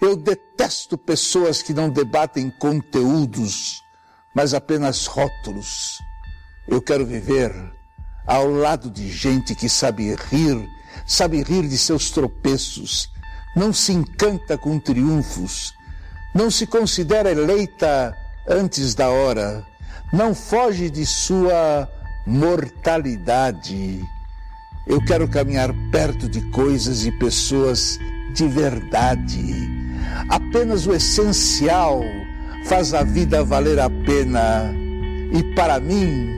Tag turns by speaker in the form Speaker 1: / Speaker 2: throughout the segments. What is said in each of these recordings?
Speaker 1: Eu detesto pessoas que não debatem conteúdos, mas apenas rótulos. Eu quero viver ao lado de gente que sabe rir, sabe rir de seus tropeços, não se encanta com triunfos, não se considera eleita antes da hora, não foge de sua mortalidade. Eu quero caminhar perto de coisas e pessoas de verdade. Apenas o essencial faz a vida valer a pena. E para mim,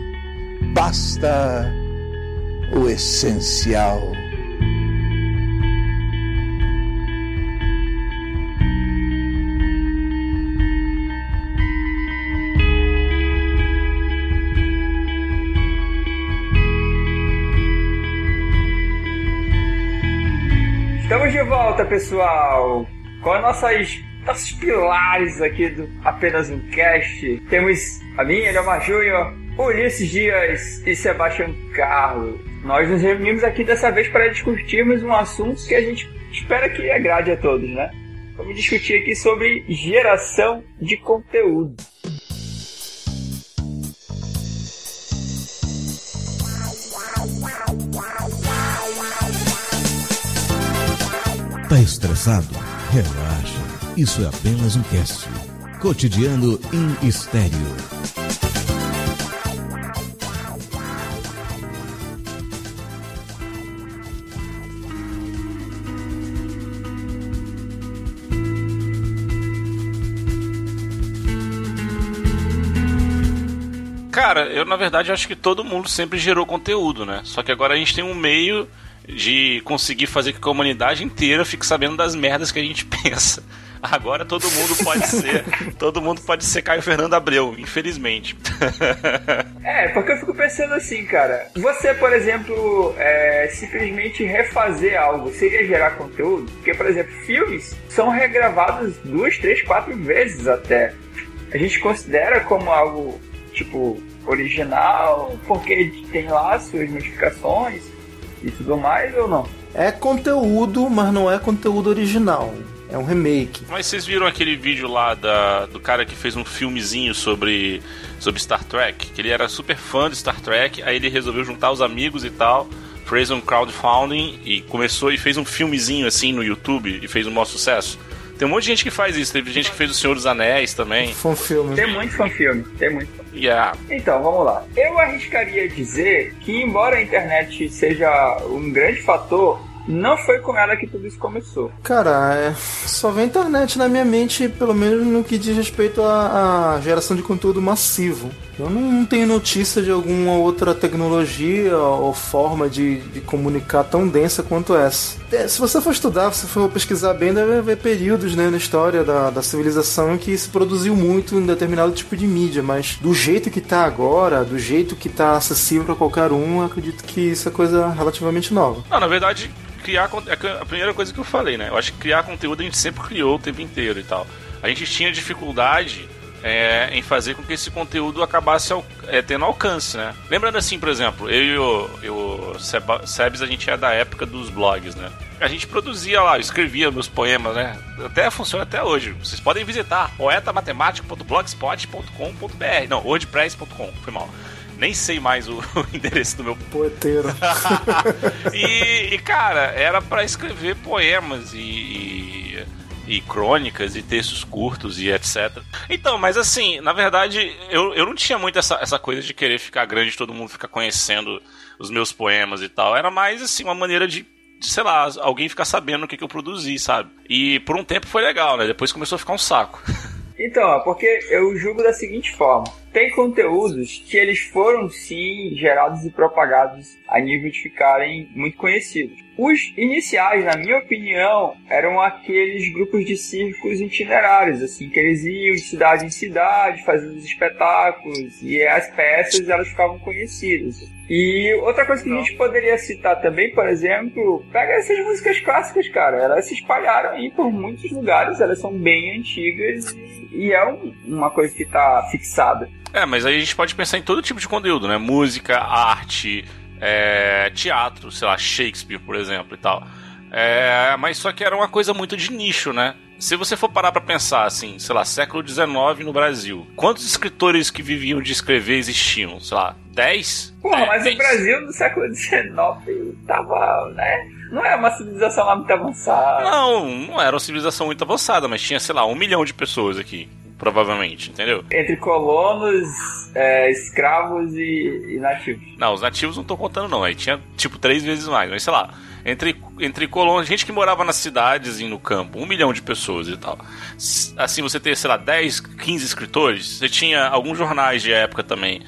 Speaker 1: basta o essencial.
Speaker 2: Estamos de volta, pessoal, com as nossas, nossos pilares aqui do Apenas um Cast. Temos a mim, Elma Júnior, Ulisses Dias e Sebastião Carlos. Nós nos reunimos aqui dessa vez para discutirmos um assunto que a gente espera que agrade a todos, né? Vamos discutir aqui sobre geração de conteúdo.
Speaker 3: Tá estressado? Relaxa. Isso é apenas um cast. Cotidiano em estéreo.
Speaker 4: Cara, eu na verdade acho que todo mundo sempre gerou conteúdo, né? Só que agora a gente tem um meio de conseguir fazer que a comunidade inteira fique sabendo das merdas que a gente pensa. Agora todo mundo pode ser, todo mundo pode ser Caio Fernando Abreu, infelizmente.
Speaker 2: É, porque eu fico pensando assim, cara. Você, por exemplo, é, simplesmente refazer algo seria gerar conteúdo? Porque, por exemplo, filmes são regravados duas, três, quatro vezes até. A gente considera como algo tipo original porque tem lá suas modificações e tudo mais ou não?
Speaker 5: É conteúdo, mas não é conteúdo original. É um remake.
Speaker 4: Mas vocês viram aquele vídeo lá da, do cara que fez um filmezinho sobre, sobre Star Trek? Que ele era super fã de Star Trek, aí ele resolveu juntar os amigos e tal, fez um crowdfunding e começou e fez um filmezinho assim no YouTube e fez um maior sucesso. Tem um monte de gente que faz isso. Teve gente que fez O Senhor dos Anéis também.
Speaker 5: Fanfilme.
Speaker 2: Tem muito fanfilme, tem muito.
Speaker 4: Yeah.
Speaker 2: Então, vamos lá. Eu arriscaria dizer que, embora a internet seja um grande fator, não foi com ela que tudo isso começou.
Speaker 5: Cara, é, só vem internet na minha mente, pelo menos no que diz respeito à, à geração de conteúdo massivo. Eu não tenho notícia de alguma outra tecnologia ou forma de, de comunicar tão densa quanto essa. É, se você for estudar, se for pesquisar bem, deve haver períodos né, na história da, da civilização em que se produziu muito em determinado tipo de mídia, mas do jeito que está agora, do jeito que está acessível para qualquer um, eu acredito que isso é coisa relativamente nova.
Speaker 4: Não, na verdade, criar é a primeira coisa que eu falei, né? Eu acho que criar conteúdo a gente sempre criou o tempo inteiro e tal. A gente tinha dificuldade é, em fazer com que esse conteúdo acabasse ao, é, tendo alcance, né? Lembrando assim, por exemplo, eu e o, eu, Seba, Sebs, a gente é da época dos blogs, né? A gente produzia lá, escrevia meus poemas, né? Até funciona até hoje. Vocês podem visitar poetamatemático.blogspot.com.br Não, wordpress.com, foi mal nem sei mais o, o endereço do meu
Speaker 5: poeteiro.
Speaker 4: e, e, cara, era para escrever poemas e, e, e, crônicas e textos curtos e etc. Então, mas assim, na verdade, eu, eu não tinha muito essa, essa coisa de querer ficar grande, todo mundo ficar conhecendo os meus poemas e tal. Era mais assim, uma maneira de sei lá, alguém ficar sabendo o que, que eu produzi, sabe? E por um tempo foi legal, né? Depois começou a ficar um saco.
Speaker 2: Então, porque eu julgo da seguinte forma: tem conteúdos que eles foram sim gerados e propagados a nível de ficarem muito conhecidos. Os iniciais, na minha opinião, eram aqueles grupos de circos itinerários, assim, que eles iam de cidade em cidade, fazendo os espetáculos, e as peças elas ficavam conhecidas. E outra coisa que a gente poderia citar também, por exemplo, pega essas músicas clássicas, cara. Elas se espalharam aí por muitos lugares, elas são bem antigas e é um, uma coisa que está fixada.
Speaker 4: É, mas aí a gente pode pensar em todo tipo de conteúdo, né? Música, arte, é, teatro, sei lá, Shakespeare, por exemplo, e tal. É, mas só que era uma coisa muito de nicho, né? se você for parar pra pensar, assim, sei lá, século XIX no Brasil, quantos escritores que viviam de escrever existiam? Sei lá, 10?
Speaker 2: Porra,
Speaker 4: é,
Speaker 2: mas
Speaker 4: 10.
Speaker 2: o Brasil no século XIX tava, né? Não é uma civilização lá muito avançada.
Speaker 4: Não, não era uma civilização muito avançada, mas tinha, sei lá, um milhão de pessoas aqui, provavelmente, entendeu?
Speaker 2: Entre colonos, é, escravos e, e nativos.
Speaker 4: Não, os nativos não tô contando, não. Aí tinha, tipo, três vezes mais, mas sei lá. Entre, entre colonos, gente que morava nas cidades e no campo, um milhão de pessoas e tal. Assim, você ter, sei lá, 10, 15 escritores, você tinha alguns jornais de época também.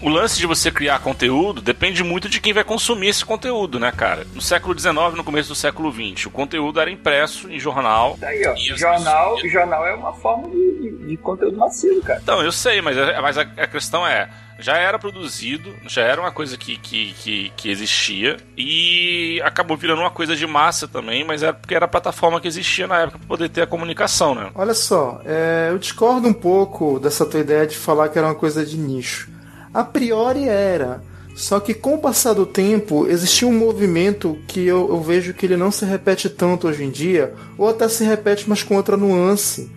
Speaker 4: O lance de você criar conteúdo depende muito de quem vai consumir esse conteúdo, né, cara? No século XIX, no começo do século XX, o conteúdo era impresso em jornal.
Speaker 2: Daí, ó,
Speaker 4: E as
Speaker 2: jornal,
Speaker 4: pessoas-
Speaker 2: jornal é uma forma de, de- de conteúdo massivo, cara.
Speaker 4: Então, eu sei, mas, a- mas a, a questão é, já era produzido, já era uma coisa que, que, que, que existia e acabou virando uma coisa de massa também, mas era porque era a plataforma que existia na época para poder ter a comunicação, né?
Speaker 5: Olha só, é, eu discordo um pouco dessa tua ideia de falar que era uma coisa de nicho. A priori era. Só que com o passar do tempo, existia um movimento que eu, eu vejo que ele não se repete tanto hoje em dia, ou até se repete, mas com outra nuance,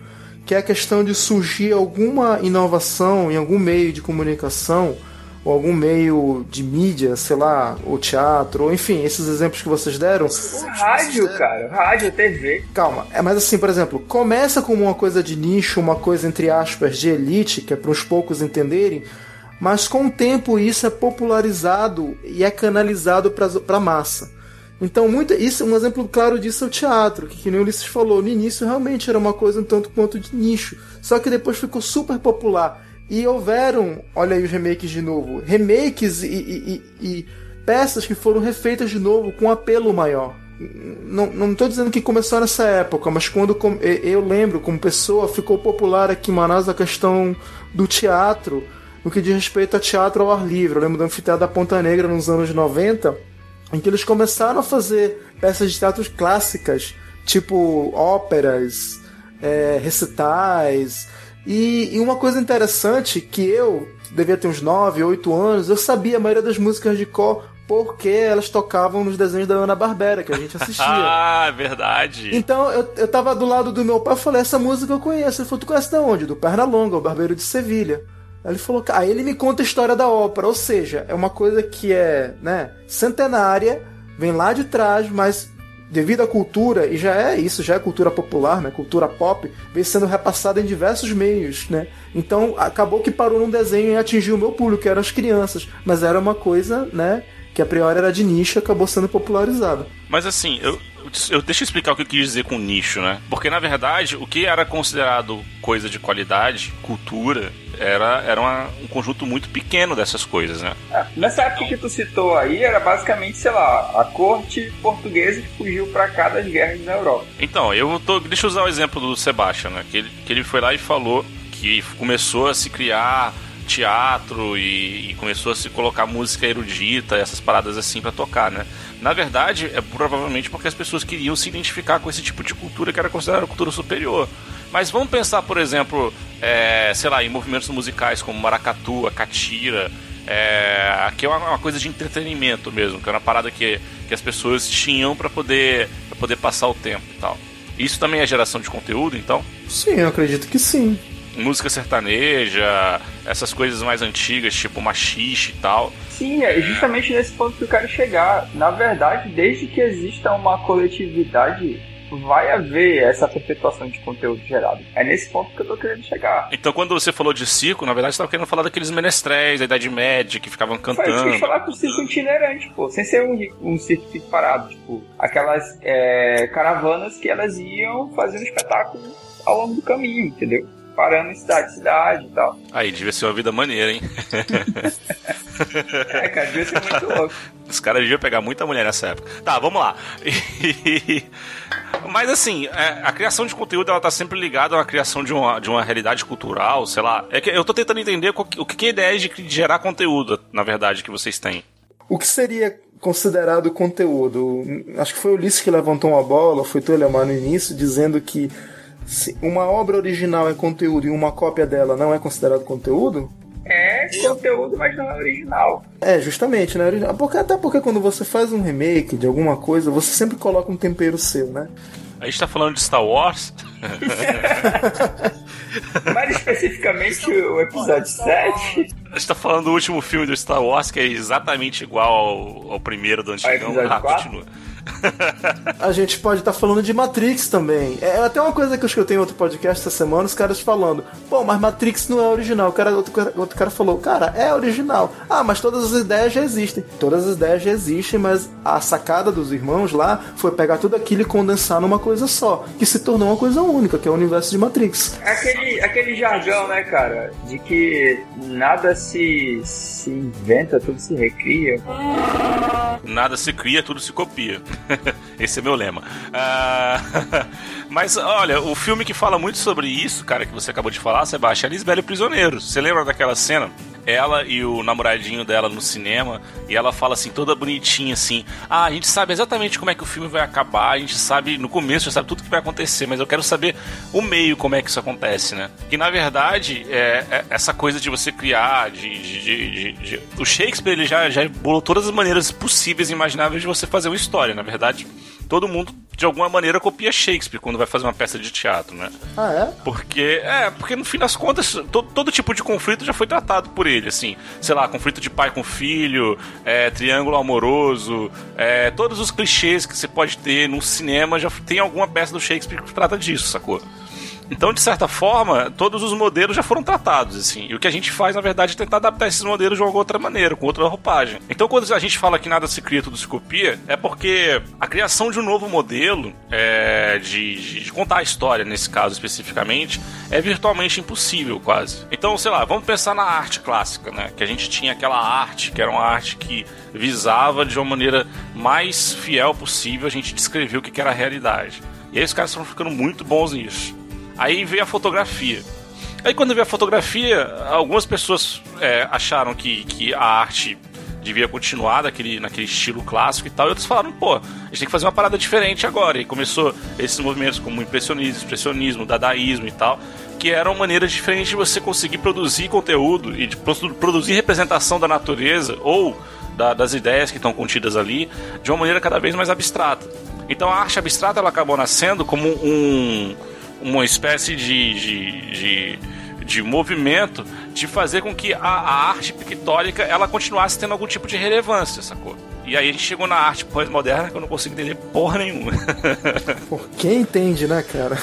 Speaker 5: que é a questão de surgir alguma inovação em algum meio de comunicação, ou algum meio de mídia, sei lá, ou teatro, ou enfim, esses exemplos que vocês deram.
Speaker 2: O rádio, cara, rádio, TV.
Speaker 5: Calma, é mas assim, por exemplo, começa como uma coisa de nicho, uma coisa entre aspas de elite, que é para os poucos entenderem, mas com o tempo isso é popularizado e é canalizado para a massa. Então, muito, isso, um exemplo claro disso é o teatro, que, que nem o Ulisses falou, no início realmente era uma coisa um tanto quanto de nicho, só que depois ficou super popular. E houveram, olha aí os remakes de novo, remakes e, e- e- e peças que foram refeitas de novo com apelo maior. Não, tô dizendo que começou nessa época, mas quando eu lembro, como pessoa, ficou popular aqui em Manaus a questão do teatro, no que diz respeito a teatro ao ar livre. Eu lembro do Anfiteatro da Ponta Negra nos anos 90, em que eles começaram a fazer peças de teatro clássicas, tipo óperas, é, recitais. E, e uma coisa interessante que eu devia ter uns 9, 8 anos, eu sabia a maioria das músicas de cor porque elas tocavam nos desenhos da Ana Barbera que a gente assistia.
Speaker 4: Ah, verdade.
Speaker 5: Então eu, eu tava do lado do meu pai e falei, essa música eu conheço. Ele falou, tu conhece de onde? Do Pernalonga, o Barbeiro de Sevilha. Aí ele falou, aí ele me conta a história da ópera, ou seja, é uma coisa que é, né, centenária, vem lá de trás, mas devido à cultura, e já é isso, já é cultura popular, né, cultura pop, vem sendo repassada em diversos meios, né. Então acabou que parou num desenho e atingiu o meu público, que eram as crianças, mas era uma coisa, né, que a priori era de nicho acabou sendo popularizada.
Speaker 4: Mas assim, eu, eu deixa eu explicar o que eu quis dizer com nicho, né? Porque na verdade, o que era considerado coisa de qualidade, cultura, era, era uma- um conjunto muito pequeno dessas coisas, né?
Speaker 2: É, nessa época que tu citou aí, era basicamente, sei lá, a corte portuguesa que fugiu pra cá das guerras na Europa.
Speaker 4: Então, eu tô. Deixa eu usar o exemplo do Sebastian, né? Que ele, que ele foi lá e falou que começou a se criar teatro e, e começou a se colocar música erudita, essas paradas assim pra tocar, né? Na verdade, é provavelmente porque as pessoas queriam se identificar com esse tipo de cultura que era considerada cultura superior. Mas vamos pensar, por exemplo, é, sei lá, em movimentos musicais como maracatu, a catira, é, aqui é uma, uma coisa de entretenimento mesmo, que era uma parada que, que as pessoas tinham pra poder, pra poder passar o tempo e tal. Isso também é geração de conteúdo, então?
Speaker 5: Sim, eu acredito que sim.
Speaker 4: Música sertaneja, essas coisas mais antigas, tipo machixe e tal.
Speaker 2: Sim, é justamente nesse ponto que eu quero chegar. Na verdade, desde que exista uma coletividade, vai haver essa perpetuação de conteúdo gerado. É nesse ponto que eu tô querendo chegar.
Speaker 4: Então, quando você falou de circo, na verdade você estava querendo falar daqueles menestréis da Idade Média que ficavam
Speaker 2: Foi que eu
Speaker 4: cantando.
Speaker 2: quis falar com o circo itinerante, pô. Sem ser um, um circo que fica parado. Tipo, aquelas é, caravanas que elas iam fazendo espetáculo ao longo do caminho, entendeu? Parando em cidade em cidade e tal.
Speaker 4: Aí, devia ser uma vida maneira, hein?
Speaker 2: É, cara, devia ser muito louco.
Speaker 4: Os caras deviam pegar muita mulher nessa época. Tá, vamos lá. Mas assim, é, a criação de conteúdo ela tá sempre ligada uma criação de uma, de uma realidade cultural, sei lá. É que eu tô tentando entender o que, que é a ideia de, gerar conteúdo, na verdade, que vocês têm.
Speaker 5: O que seria considerado conteúdo? Acho que foi o Ulisses que levantou uma bola, foi tu, Elemar, no início, dizendo que uma obra original é conteúdo e uma cópia dela não é considerado conteúdo?
Speaker 2: É conteúdo, mas não é original.
Speaker 5: É, justamente, né? Original- Porque, até porque quando você faz um remake de alguma coisa, você sempre coloca um tempero seu, né?
Speaker 4: A gente tá falando de Star Wars?
Speaker 2: Mais especificamente o episódio 7.
Speaker 4: A gente tá falando do último filme do Star Wars, que é exatamente igual ao, ao primeiro do antigão.
Speaker 2: Ah
Speaker 4: continua.
Speaker 5: A gente pode estar tá falando de Matrix também. É até uma coisa que eu escutei em outro podcast essa semana, os caras falando, pô, mas Matrix não é original. O cara, outro, outro cara falou, cara, é original. Ah, mas todas as ideias já existem. Todas as ideias já existem, mas a sacada dos irmãos lá foi pegar tudo aquilo e condensar numa coisa só, que se tornou uma coisa única, que é o universo de Matrix.
Speaker 2: Aquele, aquele jargão, né, cara, de que nada se, se inventa, tudo se recria.
Speaker 4: Nada se cria, tudo se copia. Esse é meu lema. Uh, mas olha, o filme que fala muito sobre isso, cara, que você acabou de falar, Sebastião, é Lisbela e Prisioneiro. Você lembra daquela cena? ela e o namoradinho dela no cinema, e ela fala assim, toda bonitinha assim: Ah, a gente sabe exatamente como é que o filme vai acabar, a gente sabe, no começo já sabe tudo que vai acontecer, mas eu quero saber o meio como é que isso acontece, né? Que na verdade, é, é essa coisa de você criar, de, de, de, de, O Shakespeare ele já, já bolou todas as maneiras possíveis e imagináveis de você fazer uma história, na verdade todo mundo de alguma maneira copia Shakespeare quando vai fazer uma peça de teatro, né?
Speaker 5: Ah, é?
Speaker 4: Porque, é, porque no fim das contas, todo, todo tipo de conflito já foi tratado por ele, assim. Sei lá, conflito de pai com filho, é, triângulo amoroso, é, todos os clichês que você pode ter no cinema já tem alguma peça do Shakespeare que trata disso, sacou? Então, de certa forma, todos os modelos já foram tratados, assim. E o que a gente faz, na verdade, é tentar adaptar esses modelos de alguma outra maneira, com outra roupagem. Então, quando a gente fala que nada se cria, tudo se copia, é porque a criação de um novo modelo é, de, de, contar a história, nesse caso especificamente, é virtualmente impossível, quase. Então, sei lá, vamos pensar na arte clássica, né? Que a gente tinha aquela arte, que era uma arte que visava de uma maneira mais fiel possível a gente descrever o que era a realidade. E aí os caras estão ficando muito bons nisso. Aí veio a fotografia. Aí quando veio a fotografia, algumas pessoas é, acharam que, que a arte devia continuar daquele, naquele estilo clássico e tal, e outros falaram, pô, a gente tem que fazer uma parada diferente agora. E começou esses movimentos como impressionismo, expressionismo, dadaísmo e tal, que eram maneiras diferentes de você conseguir produzir conteúdo e de produzir representação da natureza ou da, das ideias que estão contidas ali de uma maneira cada vez mais abstrata. Então a arte abstrata ela acabou nascendo como um uma espécie de, de, de, de movimento de fazer com que a, a arte pictórica ela continuasse tendo algum tipo de relevância, sacou? E aí a gente chegou na arte pós-moderna que eu não consigo entender porra nenhuma.
Speaker 5: Por quem entende, né, cara?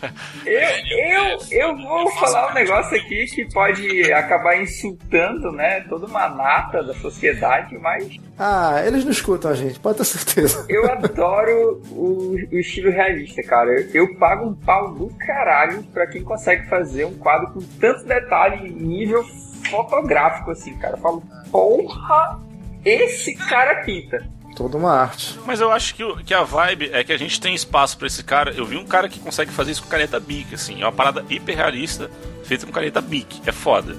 Speaker 2: eu, eu, eu vou falar um negócio aqui que pode acabar insultando, né, toda uma nata da sociedade, mas.
Speaker 5: Ah, eles não escutam a gente, pode ter certeza.
Speaker 2: Eu adoro o, o estilo realista, cara. Eu, eu, pago um pau do caralho pra quem consegue fazer um quadro com tanto detalhe em nível fotográfico, assim, cara. Eu falo, porra, esse cara pinta.
Speaker 5: Toda uma arte.
Speaker 4: Mas eu acho que, o, que a vibe é que a gente tem espaço para esse cara. Eu vi um cara que consegue fazer isso com caneta Bic, assim. É uma parada hiper realista, feita com caneta Bic. É foda.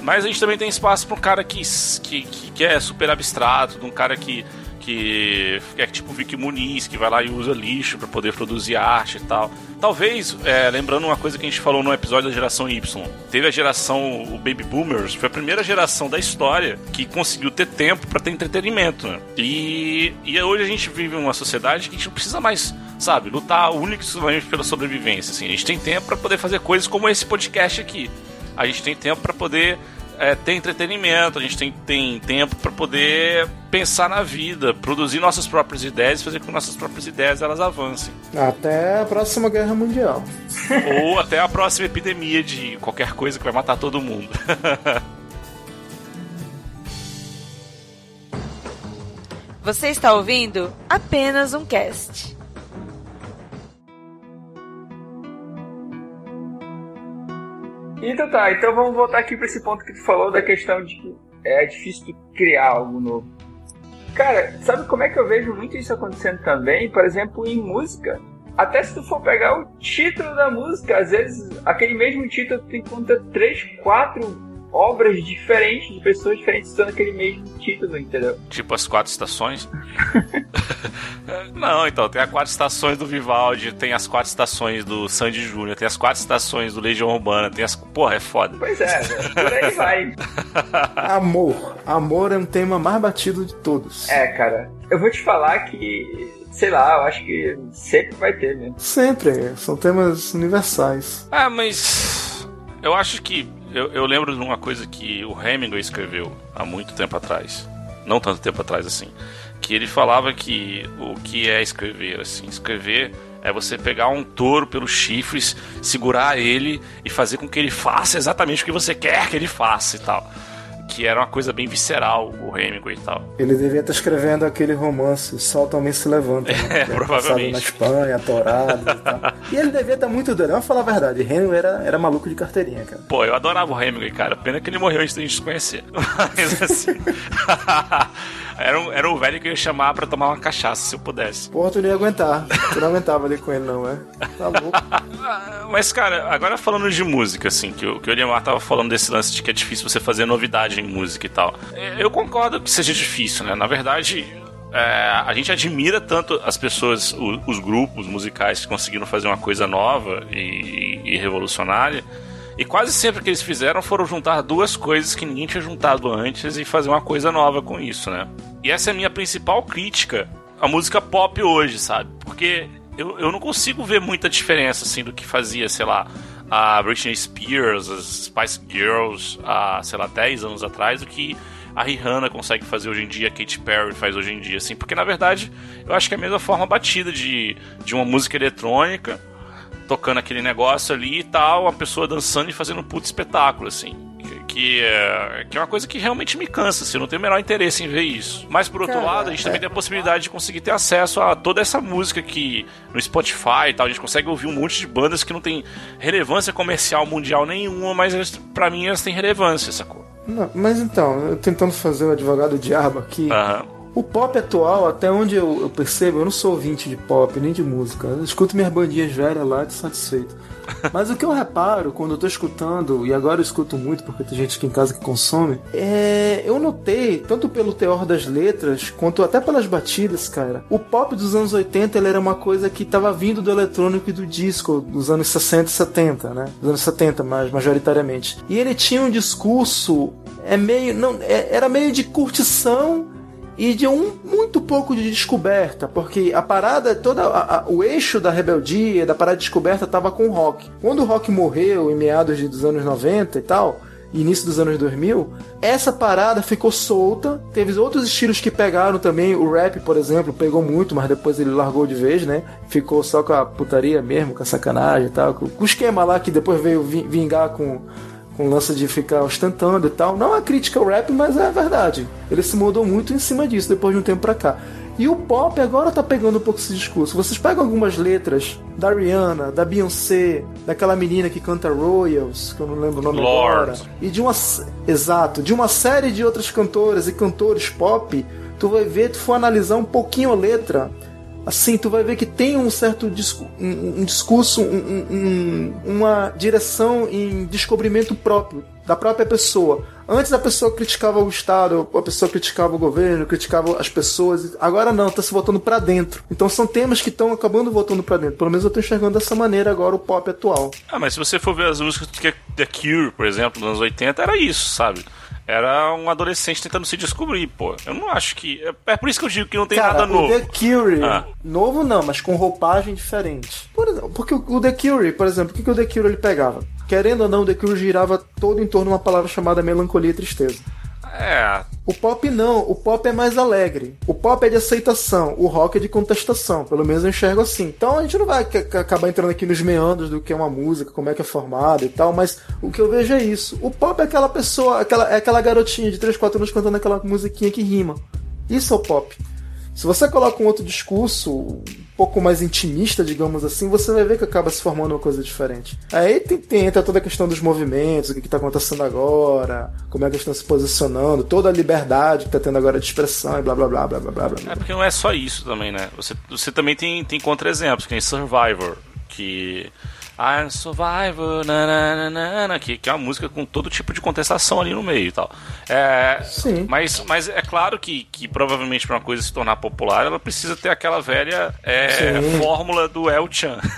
Speaker 4: Mas a gente também tem espaço para um cara que, que, que é super abstrato, de um cara que que é tipo Vicky Muniz, que vai lá e usa lixo para poder produzir arte e tal. Talvez, é, lembrando uma coisa que a gente falou no episódio da geração Y, teve a geração, o Baby Boomers, foi a primeira geração da história que conseguiu ter tempo para ter entretenimento. Né? E, e hoje a gente vive uma sociedade que a gente não precisa mais, sabe, lutar único e pela sobrevivência. Assim. A gente tem tempo para poder fazer coisas como esse podcast aqui. A gente tem tempo para poder é, ter entretenimento, a gente tem, tem tempo para poder pensar na vida, produzir nossas próprias ideias e fazer com que nossas próprias ideias elas avancem.
Speaker 5: Até a próxima guerra mundial.
Speaker 4: Ou até a próxima epidemia de qualquer coisa que vai matar todo mundo.
Speaker 6: Você está ouvindo apenas um cast.
Speaker 2: Então tá, então vamos voltar aqui para esse ponto que tu falou da questão de que é difícil criar algo novo. Cara, sabe como é que eu vejo muito isso acontecendo também? Por exemplo, em música. Até se tu for pegar o título da música, às vezes aquele mesmo título tu encontra três, quatro obras diferentes, de pessoas diferentes usando aquele mesmo título, entendeu?
Speaker 4: Tipo as quatro estações? Não, então, tem as quatro estações do Vivaldi, tem as quatro estações do Sandy Júnior, tem as quatro estações do Legião Urbana, tem as. Porra, é foda.
Speaker 2: Pois é, por aí vai.
Speaker 5: Amor. Amor é um tema mais batido de todos.
Speaker 2: É, cara. Eu vou te falar que sei lá, eu acho que sempre vai ter mesmo.
Speaker 5: Sempre, são temas universais.
Speaker 4: Ah, mas eu acho que eu, eu lembro de uma coisa que o Hemingway escreveu há muito tempo atrás, não tanto tempo atrás assim, que ele falava que o que é escrever, assim, escrever é você pegar um touro pelos chifres, segurar ele e fazer com que ele faça exatamente o que você quer que ele faça e tal que era uma coisa bem visceral, o Hemingway e tal.
Speaker 5: Ele devia estar escrevendo aquele romance, Sol também se levanta.
Speaker 4: Né? É, provavelmente.
Speaker 5: na Espanha, torado e tal. E ele devia estar muito doido. Vamos falar a verdade, Hemingway era, era maluco de carteirinha, cara.
Speaker 4: Pô, eu adorava o Hemingway, cara. Pena que ele morreu antes da gente se conhecer. Mas assim... Era um, era um velho que eu ia chamar pra tomar uma cachaça, se eu pudesse.
Speaker 5: Porra, tu não ia aguentar. Tu não aguentava ali com ele, não, é? Tá louco.
Speaker 4: Mas, cara, agora falando de música, assim, que, o, que o Eliamar tava falando desse lance de que é difícil você fazer novidade em música e tal. É, eu concordo que seja difícil, né? Na verdade, é, a gente admira tanto as pessoas, os, os, grupos musicais que conseguiram fazer uma coisa nova e, e, e revolucionária. E quase sempre que eles fizeram foram juntar duas coisas que ninguém tinha juntado antes e fazer uma coisa nova com isso, né? E essa é a minha principal crítica à música pop hoje, sabe? Porque eu, eu não consigo ver muita diferença, assim, do que fazia, sei lá, a Britney Spears, as Spice Girls, há, sei lá, 10 anos atrás, do que a Rihanna consegue fazer hoje em dia, a Katy Perry faz hoje em dia, assim. Porque, na verdade, eu acho que é a mesma forma batida de, de uma música eletrônica, tocando aquele negócio ali e tal, a pessoa dançando e fazendo um puto espetáculo, assim que é, que é uma coisa que realmente me cansa, assim, eu não tenho o menor interesse em ver isso. Mas por outro lado, a gente também tem a possibilidade de conseguir ter acesso a toda essa música que no Spotify e tal, a gente consegue ouvir um monte de bandas que não tem relevância comercial mundial nenhuma, mas para mim elas têm relevância, sacou?
Speaker 5: Não, mas então, eu tentando fazer o advogado diabo aqui. O pop atual, até onde eu, eu, percebo, eu não sou ouvinte de pop nem de música. Eu escuto minhas bandinhas velhas lá de satisfeito. Mas o que eu reparo quando eu tô escutando, e agora eu escuto muito porque tem gente aqui em casa que consome, é. Eu notei, tanto pelo teor das letras, quanto até pelas batidas, cara, o pop dos anos 80 ele era uma coisa que tava vindo do eletrônico e do disco dos anos 60 e 70, né? Dos anos 70, mais majoritariamente. E ele tinha um discurso. É meio. Não, é, era meio de curtição e de um muito pouco de descoberta, porque a parada, toda a, a, o eixo da rebeldia, da parada de descoberta estava com o rock. Quando o rock morreu em meados dos anos 90 e tal, início dos anos 2000, essa parada ficou solta. Teve outros estilos que pegaram também. O rap, por exemplo, pegou muito, mas depois ele largou de vez, né? Ficou só com a putaria mesmo, com a sacanagem e tal. Com o esquema lá que depois veio vingar com o lance de ficar ostentando e tal. Não é crítica ao rap, mas é verdade. Ele se mudou muito em cima disso depois de um tempo pra cá. E o pop agora tá pegando um pouco esse discurso. Vocês pegam algumas letras da Rihanna, da Beyoncé, daquela menina que canta Royals, que eu não lembro o nome
Speaker 4: Lord.
Speaker 5: agora. E de uma. Exato, de uma série de outras cantoras e cantores pop, tu vai ver, tu for analisar um pouquinho a letra assim, tu vai ver que tem um certo discu um, um discurso, um, um, uma direção em descobrimento próprio, da própria pessoa. Antes a pessoa criticava o Estado, a pessoa criticava o governo, criticava as pessoas. Agora não, tá se voltando para dentro. Então são temas que estão acabando voltando para dentro. Pelo menos eu tô enxergando dessa maneira agora o pop atual.
Speaker 4: Ah, mas se você for ver as músicas que The Cure, por exemplo, nos anos 80, era isso, sabe? Era um adolescente tentando se descobrir, pô. Eu não acho que. É, por isso que eu digo que não tem
Speaker 5: Cara,
Speaker 4: nada novo.
Speaker 5: O The Cure, ah. novo não, mas com roupagem diferente. Por exemplo, porque o The Cure, por exemplo, o que, que o The Cure ele pegava? Querendo ou não, o The Cure girava todo em torno de uma palavra chamada melancolia e tristeza.
Speaker 4: É.
Speaker 5: O pop não, o pop é mais alegre. O pop é de aceitação, o rock é de contestação. Pelo menos eu enxergo assim. Então a gente não vai acabar entrando aqui nos meandros do que é uma música, como é que é formada e tal, mas o que eu vejo é isso. O pop é aquela pessoa, aquela, é aquela garotinha de 3, 4 anos cantando aquela musiquinha que rima. Isso é o pop. Se você coloca um outro discurso, um pouco mais intimista, digamos assim, você vai ver que acaba se formando uma coisa diferente. Aí tem, tem entra toda a questão dos movimentos, o que está acontecendo agora, como é que estão se posicionando, toda a liberdade que está tendo agora de expressão e blá blá blá blá blá blá. blá.
Speaker 4: É porque não é só isso também, né? Você, você também tem, tem contra-exemplos, que nem Survivor, que I'm Survivor, nananana, que, que é uma música com todo tipo de contestação ali no meio e tal. É,
Speaker 5: Sim.
Speaker 4: Mas, mas é claro que, que provavelmente para uma coisa se tornar popular, ela precisa ter aquela velha é, fórmula do El Chan.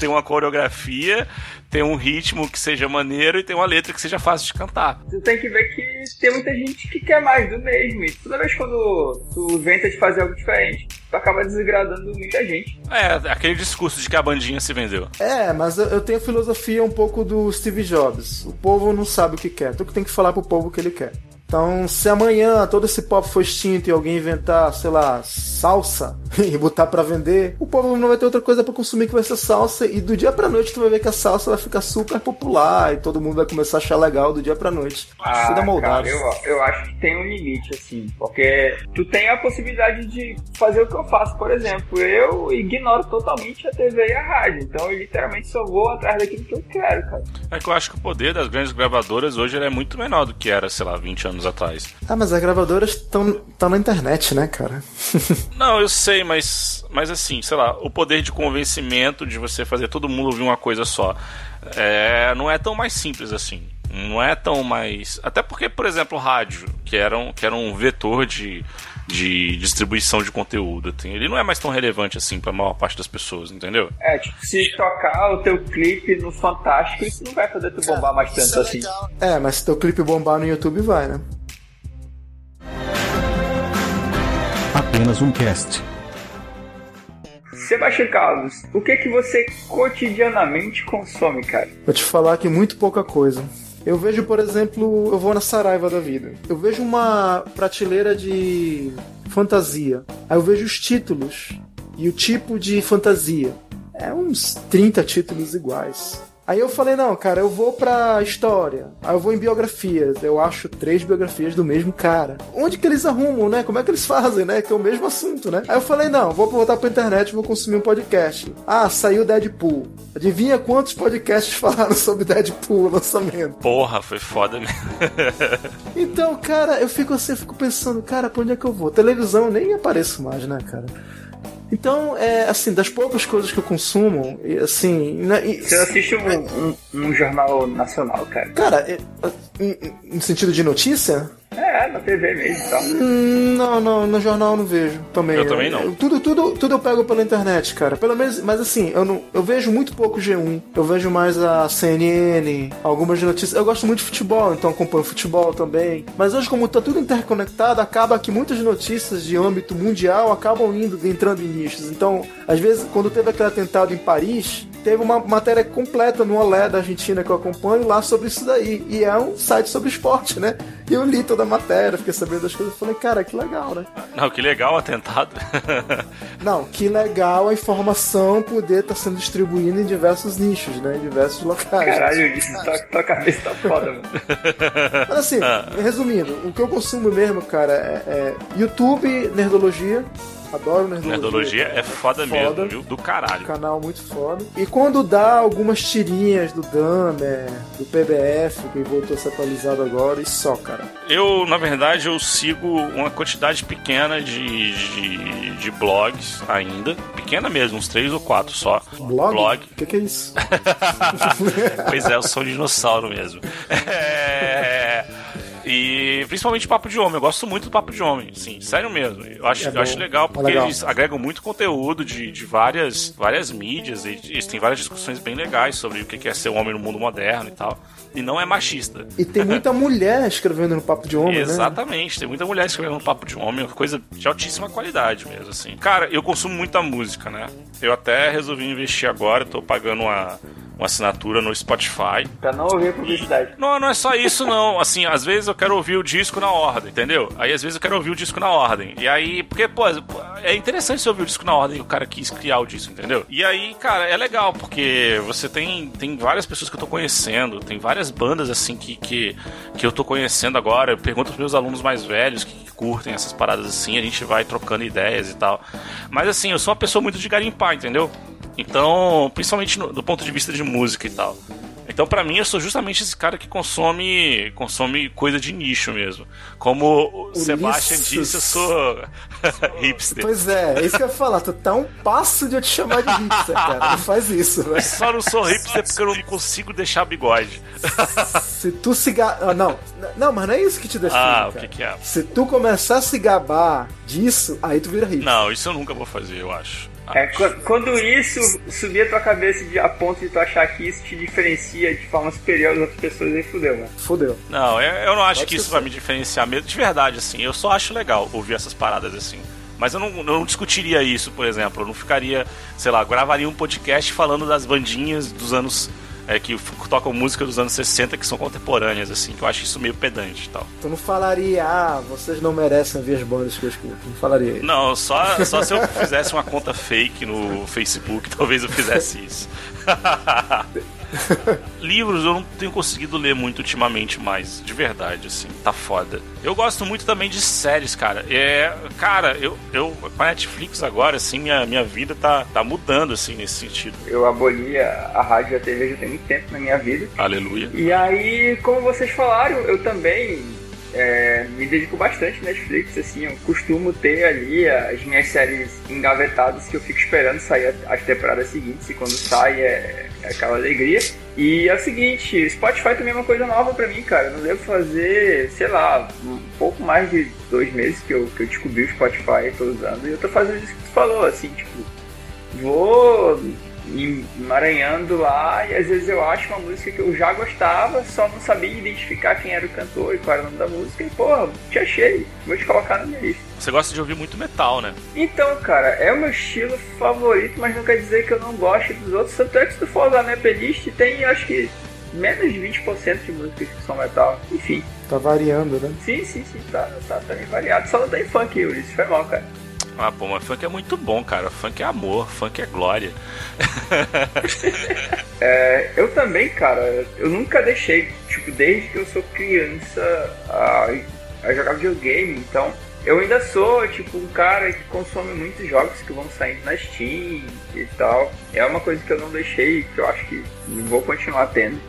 Speaker 4: tem uma coreografia, tem um ritmo que seja maneiro e tem uma letra que seja fácil de cantar.
Speaker 2: Tu tem que ver que tem muita gente que quer mais do mesmo. E toda vez quando tu inventa de fazer algo diferente, tu acaba desagradando muita gente.
Speaker 4: É, aquele discurso de que a bandinha se vendeu.
Speaker 5: É, mas eu tenho a filosofia um pouco do Steve Jobs. O povo não sabe o que quer. Tu que tem que falar pro povo o que ele quer. Então, se amanhã todo esse pop for extinto e alguém inventar, sei lá, salsa e botar para vender, o povo não vai ter outra coisa para consumir que vai ser salsa e do dia pra noite tu vai ver que a salsa vai ficar super popular e todo mundo vai começar a achar legal do dia pra noite.
Speaker 2: Ah. Cara, eu, eu acho que tem um limite, assim, porque tu tem a possibilidade de fazer o que eu faço, por exemplo. Eu ignoro totalmente a TV e a rádio, então eu literalmente só vou atrás daquilo que eu quero, cara.
Speaker 4: É que eu acho que o poder das grandes gravadoras hoje é muito menor do que era, sei lá, 20 anos anos atrás.
Speaker 5: Ah, mas as gravadoras estão na internet, né, cara?
Speaker 4: não, eu sei, mas, mas assim, sei lá, o poder de convencimento de você fazer todo mundo ouvir uma coisa só é, não é tão mais simples assim. Não é tão mais. Até porque, por exemplo, o rádio, que era um, que era um vetor de, de distribuição de conteúdo. Assim, ele não é mais tão relevante assim para a maior parte das pessoas, entendeu?
Speaker 2: É, tipo, se tocar o teu clipe no Fantástico, isso não vai fazer tu bombar mais tanto assim.
Speaker 5: É, mas se teu clipe bombar no YouTube, vai, né?
Speaker 3: Apenas um cast.
Speaker 2: Sebastião Carlos, o que é que você cotidianamente consome, cara?
Speaker 5: Vou te falar que muito pouca coisa. Eu vejo, por exemplo, eu vou na Saraiva da vida. Eu vejo uma prateleira de fantasia. Aí eu vejo os títulos e o tipo de fantasia. É uns 30 títulos iguais. Aí eu falei, não, cara, eu vou pra história. Aí eu vou em biografias. Eu acho três biografias do mesmo cara. Onde que eles arrumam, né? Como é que eles fazem, né? Que é o mesmo assunto, né? Aí eu falei, não, vou voltar pra internet e vou consumir um podcast. Ah, saiu Deadpool. Adivinha quantos podcasts falaram sobre Deadpool, o lançamento?
Speaker 4: Porra, foi foda mesmo.
Speaker 5: então, cara, eu fico assim, eu fico pensando, cara, pra onde é que eu vou? Televisão eu nem apareço mais, né, cara? Então, é assim, das poucas coisas que eu consumo, assim.
Speaker 2: Né, e, Você assiste um, um, um, jornal nacional, cara?
Speaker 5: Cara, é, no sentido de notícia?
Speaker 2: É, na TV mesmo e tal. Hum,
Speaker 5: não, não, no jornal não vejo também.
Speaker 4: Eu também não. Eu,
Speaker 5: tudo, tudo, tudo eu pego pela internet, cara. Pelo menos, mas assim, eu não, eu vejo muito pouco G1. Eu vejo mais a CNN, algumas notícias. Eu gosto muito de futebol, então acompanho futebol também. Mas hoje, como tá tudo interconectado, acaba que muitas notícias de âmbito mundial acabam indo, entrando em nichos. Então, às vezes, quando teve aquele atentado em Paris, teve uma matéria completa no Olé da Argentina que eu acompanho lá sobre isso daí. E é um site sobre esporte, né? E eu li toda a matéria, fiquei sabendo das coisas e falei, cara, que legal, né?
Speaker 4: Não, que legal o atentado.
Speaker 5: Não, que legal a informação poder estar tá sendo distribuída em diversos nichos, né? Em diversos locais.
Speaker 2: Caralho, isso tua, tua cabeça tá foda, mano.
Speaker 5: Mas assim, ah. resumindo, o que eu consumo mesmo, cara, é, é YouTube, Nerdologia, Adoro Nerdologia.
Speaker 4: Nerdologia é foda, foda, mesmo, viu? Do caralho.
Speaker 5: Canal muito foda. E quando dá algumas tirinhas do Damer, do PBF, que voltou a ser atualizado agora, e só, cara.
Speaker 4: Eu, na verdade, eu sigo uma quantidade pequena de, de, de blogs ainda. Pequena mesmo, uns três ou quatro só.
Speaker 5: Blog? Blog. O que, que é isso?
Speaker 4: pois é, eu sou um dinossauro mesmo. É. E principalmente Papo de Homem. Eu gosto muito do Papo de Homem, sim, sério mesmo. Eu acho, é eu acho legal porque legal. eles agregam muito conteúdo de, de várias, várias mídias. E eles têm várias discussões bem legais sobre o que é ser um homem no mundo moderno e tal. E não é machista.
Speaker 5: E tem muita mulher escrevendo no Papo de Homem,
Speaker 4: né? Exatamente, tem muita mulher escrevendo no Papo de Homem, coisa de altíssima qualidade mesmo, assim. Cara, eu consumo muita música, né? Eu até resolvi investir agora, tô pagando uma uma assinatura no Spotify.
Speaker 2: Pra não ouvir publicidade.
Speaker 4: Não, não é só isso, não. Assim, às vezes eu quero ouvir o disco na ordem, entendeu? Aí às vezes eu quero ouvir o disco na ordem. E aí, porque, pô, é interessante você ouvir o disco na ordem e o cara quis criar o disco, entendeu? E aí, cara, é legal, porque você tem, tem várias pessoas que eu tô conhecendo, tem várias bandas, assim, que, que, que eu tô conhecendo agora. Eu pergunto pros meus alunos mais velhos que, que curtem essas paradas assim, a gente vai trocando ideias e tal. Mas assim, eu sou uma pessoa muito de garimpar, entendeu? Então, principalmente no, do ponto de vista de música e tal. Então, para mim, eu sou justamente esse cara que consome consome coisa de nicho mesmo. Como o Sebastian disse, eu sou hipster.
Speaker 5: Pois é, é isso que eu ia falar. Tu tá um passo de eu te chamar de hipster, cara. Não faz isso, né?
Speaker 4: Só não sou hipster porque eu não consigo deixar bigode.
Speaker 5: Se tu se ga... ah, não, não, mas não é isso que te define,
Speaker 4: Ah,
Speaker 5: o
Speaker 4: que, que é?
Speaker 5: Se tu começar a se gabar disso, aí tu vira hipster.
Speaker 4: Não, isso eu nunca vou fazer, eu acho.
Speaker 2: É, quando, isso subir a tua cabeça de, a ponto de tu achar que isso te diferencia de forma superior às outras pessoas, aí fudeu, mano.
Speaker 5: Fudeu.
Speaker 4: Não, eu, eu não acho
Speaker 5: Pode
Speaker 4: que isso
Speaker 5: ser.
Speaker 4: vai me diferenciar mesmo. De verdade, assim. Eu só acho legal ouvir essas paradas assim. Mas eu não, eu não discutiria isso, por exemplo. Eu não ficaria, sei lá, gravaria um podcast falando das bandinhas dos anos. É, que tocam música dos anos 60 que são contemporâneas, assim. Que eu acho isso meio pedante e tal.
Speaker 5: Tu não falaria, ah, vocês não merecem ver as bandas que eu escuto. Não falaria isso.
Speaker 4: Não, só, só se eu fizesse uma conta fake no Facebook, talvez eu fizesse isso. Livros eu não tenho conseguido ler muito ultimamente mais, de verdade, assim, tá foda. Eu gosto muito também de séries, cara. É, cara, eu, eu com a Netflix agora, assim, minha, minha vida tá, tá mudando, assim, nesse sentido.
Speaker 2: Eu aboli a, a rádio e a TV já tem muito tempo na minha vida.
Speaker 4: Aleluia.
Speaker 2: E aí, como vocês falaram, eu também é, me dedico bastante na Netflix, assim, eu costumo ter ali as minhas séries engavetadas que eu fico esperando sair as temporadas seguintes, e quando sai é, é aquela alegria. E é o seguinte, Spotify também é uma coisa nova pra mim, cara. Eu não devo fazer, sei lá, um pouco mais de dois meses que eu, que eu descobri o Spotify e tô usando, e eu tô fazendo isso que tu falou, assim, tipo, vou emaranhando lá e às vezes eu acho uma música que eu já gostava, só não sabia identificar quem era o cantor e qual era o nome da música e porra, te achei, vou te colocar na minha lista.
Speaker 4: Você gosta de ouvir muito metal, né?
Speaker 2: Então, cara, é o meu estilo favorito, mas não quer dizer que eu não goste dos outros. Tanto é que se tu for usar minha playlist, tem acho que menos de 20% de músicas que são metal. Enfim,
Speaker 5: Tá variando, né?
Speaker 2: sim, sim, sim, tá, tá, tá bem variado. Só não tem funk, Ulisses, foi mal, cara.
Speaker 4: Ah, pô, mas funk é muito bom, cara. Funk é amor, funk é glória.
Speaker 2: É, eu também, cara, eu nunca deixei, tipo, desde que eu sou criança a, a jogar videogame, então eu ainda sou, tipo, um cara que consome muitos jogos que vão saindo na Steam e tal. É uma coisa que eu não deixei, que eu acho que vou continuar tendo.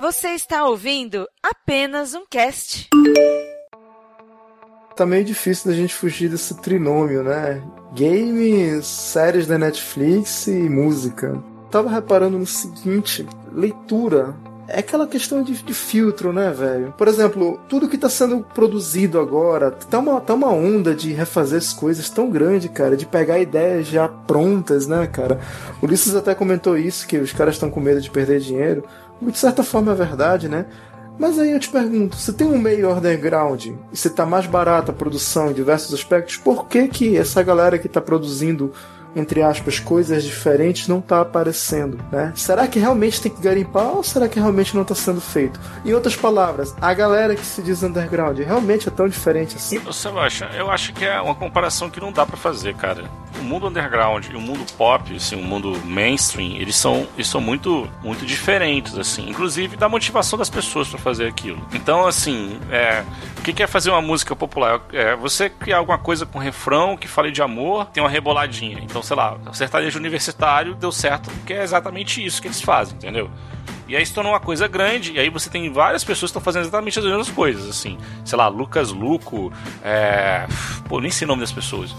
Speaker 6: Você está ouvindo apenas um cast.
Speaker 5: Tá meio difícil da gente fugir desse trinômio, né? Games, séries da Netflix e música. Tava reparando no seguinte: leitura. É aquela questão de, de filtro, né, velho? Por exemplo, tudo que tá sendo produzido agora, tá uma, tá uma onda de refazer as coisas tão grande, cara, de pegar ideias já prontas, né, cara? O Ulisses até comentou isso, que os caras estão com medo de perder dinheiro. De certa forma é verdade, né? Mas aí eu te pergunto, se tem um meio underground e se tá mais barata a produção em diversos aspectos, por que que essa galera que tá produzindo, entre aspas, coisas diferentes não tá aparecendo, né? Será que realmente tem que garimpar ou será que realmente não tá sendo feito? Em outras palavras, a galera que se diz underground realmente é tão diferente assim?
Speaker 4: Sebastião, eu acho que é uma comparação que não dá pra fazer, cara. O mundo underground e o mundo pop, assim, o mundo mainstream, eles são, eles são muito, muito diferentes, assim. Inclusive da motivação das pessoas pra fazer aquilo. Então, assim, é, o que que é fazer uma música popular? É você criar alguma coisa com refrão que fale de amor, tem uma reboladinha. Então, sei lá, o sertanejo universitário deu certo porque é exatamente isso que eles fazem, entendeu? E aí se tornou uma coisa grande, e aí você tem várias pessoas que estão fazendo exatamente as mesmas coisas, assim. Sei lá, Lucas Luco, é... pô, nem sei o nome das pessoas.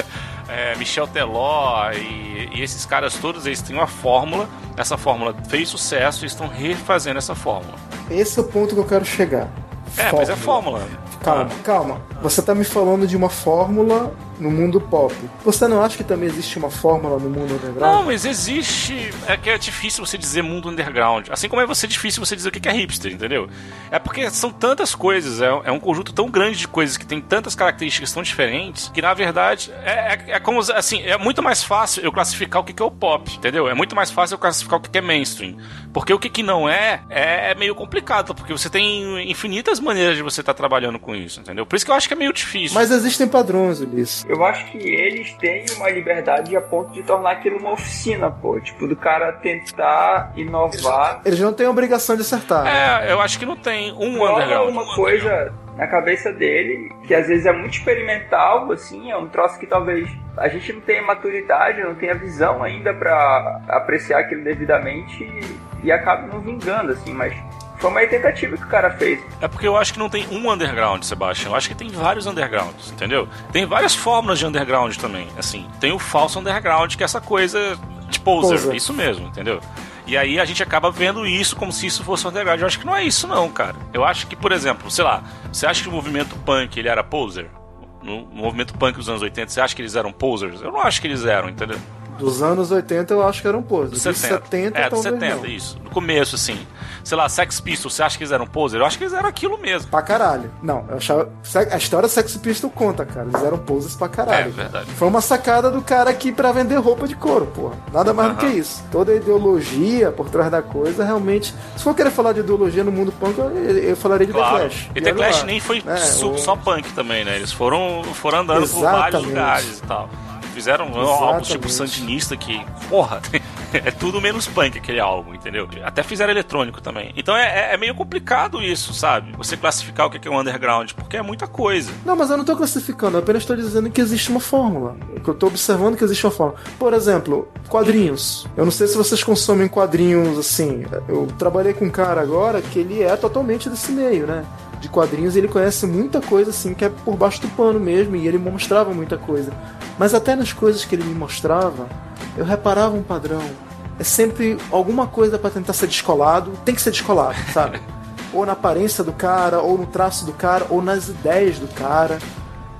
Speaker 4: é, Michel Teló e, e esses caras todos, eles têm uma fórmula, essa fórmula fez sucesso e estão refazendo essa fórmula.
Speaker 5: Esse é o ponto que eu quero chegar.
Speaker 4: É, mas é fórmula.
Speaker 5: Calma, calma. Você tá me falando de uma fórmula no mundo pop. Você não acha que também existe uma fórmula no mundo underground?
Speaker 4: Não, mas existe. É que é difícil você dizer mundo underground. Assim como é você difícil você dizer o que é hipster, entendeu? É porque são tantas coisas, é, é um conjunto tão grande de coisas que tem tantas características tão diferentes que na verdade é, é, é como assim, é muito mais fácil eu classificar o que é o pop, entendeu? É muito mais fácil eu classificar o que é mainstream. Porque o que que não é, é meio complicado, porque você tem infinitas maneiras de você estar trabalhando com isso, entendeu? Por isso que eu acho que é meio difícil.
Speaker 5: Mas existem padrões, Ulisses.
Speaker 2: Eu acho que eles têm uma liberdade a ponto de tornar aquilo uma oficina, pô. Tipo, do cara tentar inovar.
Speaker 5: Eles não têm obrigação de acertar.
Speaker 4: É, eu acho que não tem um underground.
Speaker 2: uma coisa na cabeça dele que às vezes é muito experimental, assim, é um troço que talvez a gente não tenha maturidade, não tenha visão ainda pra apreciar aquilo devidamente e, e acaba não vingando, assim, mas foi uma tentativa que o cara fez.
Speaker 4: É porque eu acho que não tem um underground, Sebastião. Eu acho que tem vários undergrounds, entendeu? Tem várias fórmulas de underground também. Assim, tem o falso underground, que é essa coisa de poser.
Speaker 5: Poser.
Speaker 4: Isso mesmo, entendeu? E aí a gente acaba vendo isso como se isso fosse underground. Eu acho que não é isso, não, cara. Eu acho que, por exemplo, sei lá, você acha que o movimento punk ele era poser? no movimento punk dos anos 80, você acha que eles eram posers? Eu não acho que eles eram, entendeu?
Speaker 5: Dos anos 80 eu acho que eram pose. Dos 70, 70
Speaker 4: é,
Speaker 5: dos
Speaker 4: 70,
Speaker 5: não.
Speaker 4: isso. No começo, assim. Sei lá, Sex Pistols, você acha que eles eram poser? Eu acho que eles eram aquilo mesmo.
Speaker 5: Pra caralho. Não, eu achava. A história Sex Pistol conta, cara. Eles eram poses pra caralho.
Speaker 4: É verdade.
Speaker 5: Foi uma sacada do cara aqui pra vender roupa de couro, porra. Nada mais do que isso. Toda a ideologia por trás da coisa, realmente. Se for querer falar de ideologia no mundo punk, eu, eu falaria de
Speaker 4: Claro.
Speaker 5: The Clash.
Speaker 4: E The Clash nem foi
Speaker 5: É,
Speaker 4: su-
Speaker 5: o-
Speaker 4: só punk também, né? Eles foram, foram andando por vários
Speaker 5: Exatamente.
Speaker 4: lugares e tal. Fizeram um álbum tipo. Sandinista que, porra, é tudo menos punk aquele álbum, entendeu? Até fizeram eletrônico também. Então é, é- é meio complicado isso, sabe? Você classificar o que é um underground, porque é muita coisa.
Speaker 5: Não, mas eu não tô classificando, eu apenas estou dizendo que existe uma fórmula. Que eu tô observando que existe uma fórmula. Por exemplo, quadrinhos. Eu não sei se vocês consomem quadrinhos assim. Eu trabalhei com um cara agora que ele é totalmente desse meio, né? De quadrinhos, ele conhece muita coisa assim que é por baixo do pano mesmo, e ele mostrava muita coisa. Mas até nas coisas que ele me mostrava, eu reparava um padrão. É sempre alguma coisa pra tentar ser descolado, tem que ser descolado, sabe? ou na aparência do cara, ou no traço do cara, ou nas ideias do cara.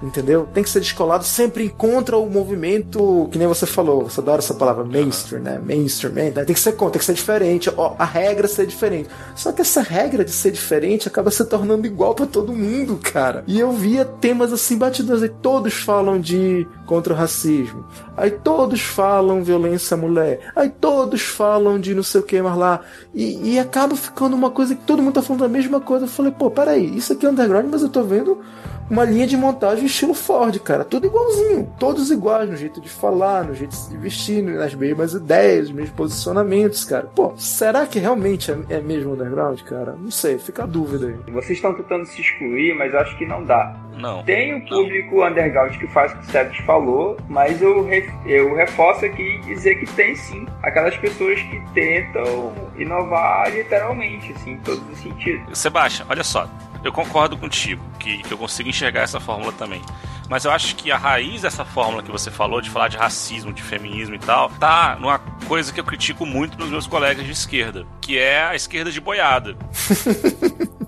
Speaker 5: Entendeu? Tem que ser descolado, sempre encontra o movimento, que nem você falou, você adora essa palavra mainstream, né? Mainstream, né? tem que ser contra, tem que ser diferente, ó, a regra é ser diferente. Só que essa regra de ser diferente acaba se tornando igual pra todo mundo, cara. E eu via temas assim batidos, aí todos falam de contra o racismo, aí todos falam violência à mulher, aí todos falam de não sei o que mais lá, e, e acaba ficando uma coisa que todo mundo tá falando a mesma coisa. Eu falei, pô, peraí, isso aqui é underground, mas eu tô vendo uma linha de montagem estilo Ford, cara. Tudo igualzinho. Todos iguais, no jeito de falar, no jeito de se vestir, nas mesmas ideias, nos mesmos posicionamentos, cara. Pô, será que realmente é, é mesmo underground, cara? Não sei, fica a dúvida aí.
Speaker 2: Vocês estão tentando se excluir, mas eu acho que não dá.
Speaker 4: Não.
Speaker 2: Tem o público underground que faz o que o Sebes falou, mas eu, re- eu reforço aqui e dizer que tem sim aquelas pessoas que tentam inovar literalmente, assim, em todos os sentidos.
Speaker 4: Sebastião, olha só, eu concordo contigo que, que eu consigo enxergar essa fórmula também. Mas eu acho que a raiz dessa fórmula que você falou, de falar de racismo, de feminismo e tal, tá numa coisa que eu critico muito nos meus colegas de esquerda, que é a esquerda de boiada.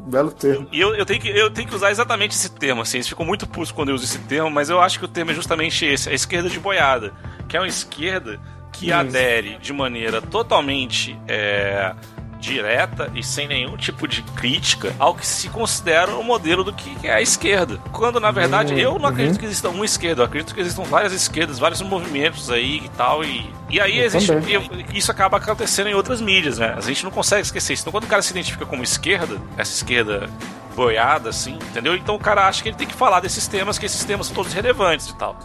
Speaker 5: Belo termo.
Speaker 4: E eu, eu, tenho que, eu tenho que usar exatamente esse termo, assim. Eles ficam muito putos quando eu uso esse termo, mas eu acho que o termo é justamente esse: a esquerda de boiada. Que é uma esquerda que
Speaker 5: Isso.
Speaker 4: adere de maneira totalmente é, direta e sem nenhum tipo de crítica ao que se considera o modelo do que é a esquerda. Quando, na verdade,
Speaker 5: Uhum.
Speaker 4: eu não acredito que exista uma esquerda, eu acredito que existam várias esquerdas, vários movimentos aí e tal. E, e aí
Speaker 5: Eu
Speaker 4: existe.
Speaker 5: também.
Speaker 4: isso acaba acontecendo em outras mídias, né? A gente não consegue esquecer isso. Então, quando o cara se identifica como esquerda, essa esquerda boiada, assim, entendeu? Então o cara acha que ele tem que falar desses temas, que esses temas são todos relevantes e tal.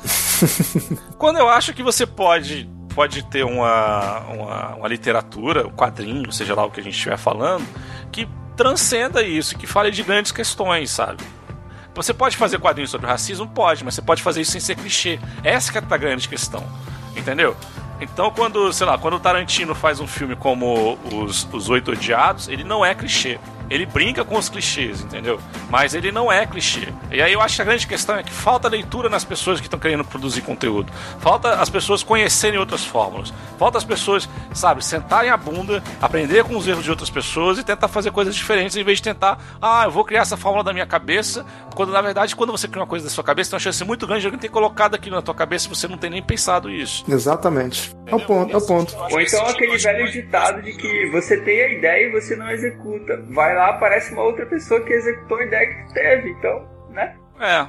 Speaker 4: Quando eu acho que você pode pode ter uma, uma, uma literatura, um quadrinho, seja lá o que a gente estiver falando, que transcenda isso, que fale de grandes questões, sabe? Você pode fazer quadrinhos sobre racismo? Pode, mas você pode fazer isso sem ser clichê. Essa que é a grande questão, entendeu? Então, quando, sei lá, quando o Tarantino faz um filme como Os, os Oito Odiados, ele não é clichê. Ele brinca com os clichês, entendeu? Mas ele não é clichê. E aí eu acho que a grande questão é que falta leitura nas pessoas que estão querendo produzir conteúdo. Falta as pessoas conhecerem outras fórmulas. Falta as pessoas, sabe, sentarem a bunda, aprender com os erros de outras pessoas e tentar fazer coisas diferentes em vez de tentar, ah, eu vou criar essa fórmula da minha cabeça, quando na verdade, quando você cria uma coisa da sua cabeça, tem uma chance muito grande de alguém ter colocado aquilo na tua cabeça e você não tem nem pensado isso.
Speaker 5: Exatamente. É o ponto, é o ponto.
Speaker 2: Ou então aquele velho ditado de que você tem a ideia e você não executa. Vai lá, aparece uma outra pessoa que executou a ideia que tu teve. Então, né?
Speaker 4: É,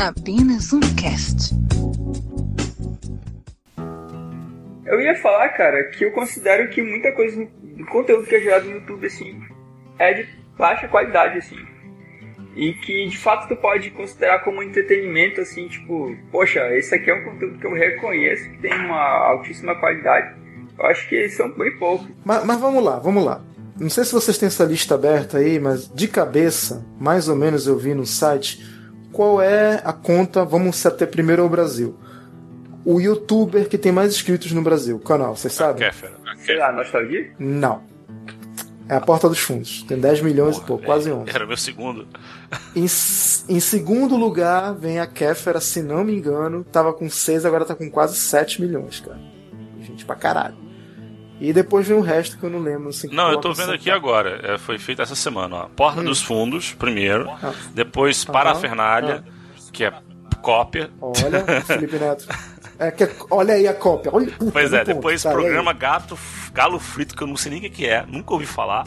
Speaker 7: Apenas um cast.
Speaker 2: Eu ia falar, cara, que eu considero que muita coisa do conteúdo que é gerado no YouTube, assim, é de baixa qualidade, assim. E que de fato tu pode considerar como entretenimento, assim, tipo, poxa, esse aqui é um conteúdo que eu reconheço que tem uma altíssima qualidade. Eu acho que são bem poucos.
Speaker 5: Mas, mas vamos lá, vamos lá. Não sei se vocês têm essa lista aberta aí, mas de cabeça, mais ou menos eu vi no site, qual é a conta, vamos se até primeiro ao Brasil. O youtuber que tem mais inscritos no Brasil, o canal, vocês sabem?
Speaker 4: Kéfera.
Speaker 2: Sei lá, nostalgia?
Speaker 5: Não. É a Porta dos Fundos. Tem 10 milhões e pouco, quase 11.
Speaker 4: Era o meu segundo.
Speaker 5: Em, em segundo lugar vem a Kéfera, se não me engano. Tava com 6, agora tá com quase 7 milhões, cara. Gente pra caralho. E depois vem o resto que eu não lembro. Assim,
Speaker 4: Não, eu tô vendo aqui agora. É, foi feito essa semana, ó. Porta dos Fundos, primeiro.
Speaker 5: Ah.
Speaker 4: Depois Parafernália, que é cópia.
Speaker 5: Olha, Felipe Neto. É, que, olha aí a cópia. Olha, puta,
Speaker 4: Pois é,
Speaker 5: no ponto,
Speaker 4: depois
Speaker 5: tá,
Speaker 4: programa Gato, Galo Frito, que eu não sei nem o que é, nunca ouvi falar.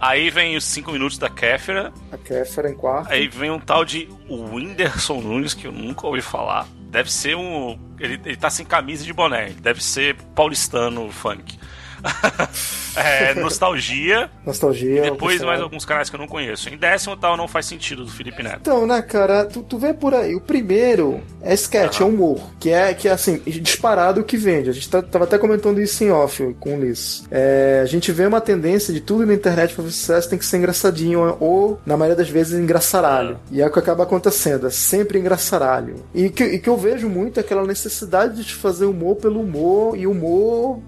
Speaker 4: Aí vem os 5 minutos da Kéfera.
Speaker 5: A Kéfera em quarto.
Speaker 4: Aí vem um tal de Whindersson Nunes, que eu nunca ouvi falar. Deve ser um. Ele, ele tá sem camisa de boné. Deve ser paulistano funk. é, nostalgia.
Speaker 5: Nostalgia.
Speaker 4: E
Speaker 5: o
Speaker 4: depois mais alguns canais que eu não conheço. Em décimo tal não faz sentido do Felipe Neto.
Speaker 5: Então, né, cara, tu, tu vê por aí. O primeiro é sketch, é humor. Que é, que é assim, disparado o que vende. A gente tá- tava até comentando isso em off com o Liz. É, a gente vê uma tendência de tudo na internet pra sucesso tem que ser engraçadinho, ou, na maioria das vezes, engraçaralho. E é o que acaba acontecendo, é sempre engraçaralho. E que, e que eu vejo muito é aquela necessidade de fazer humor pelo humor, e humor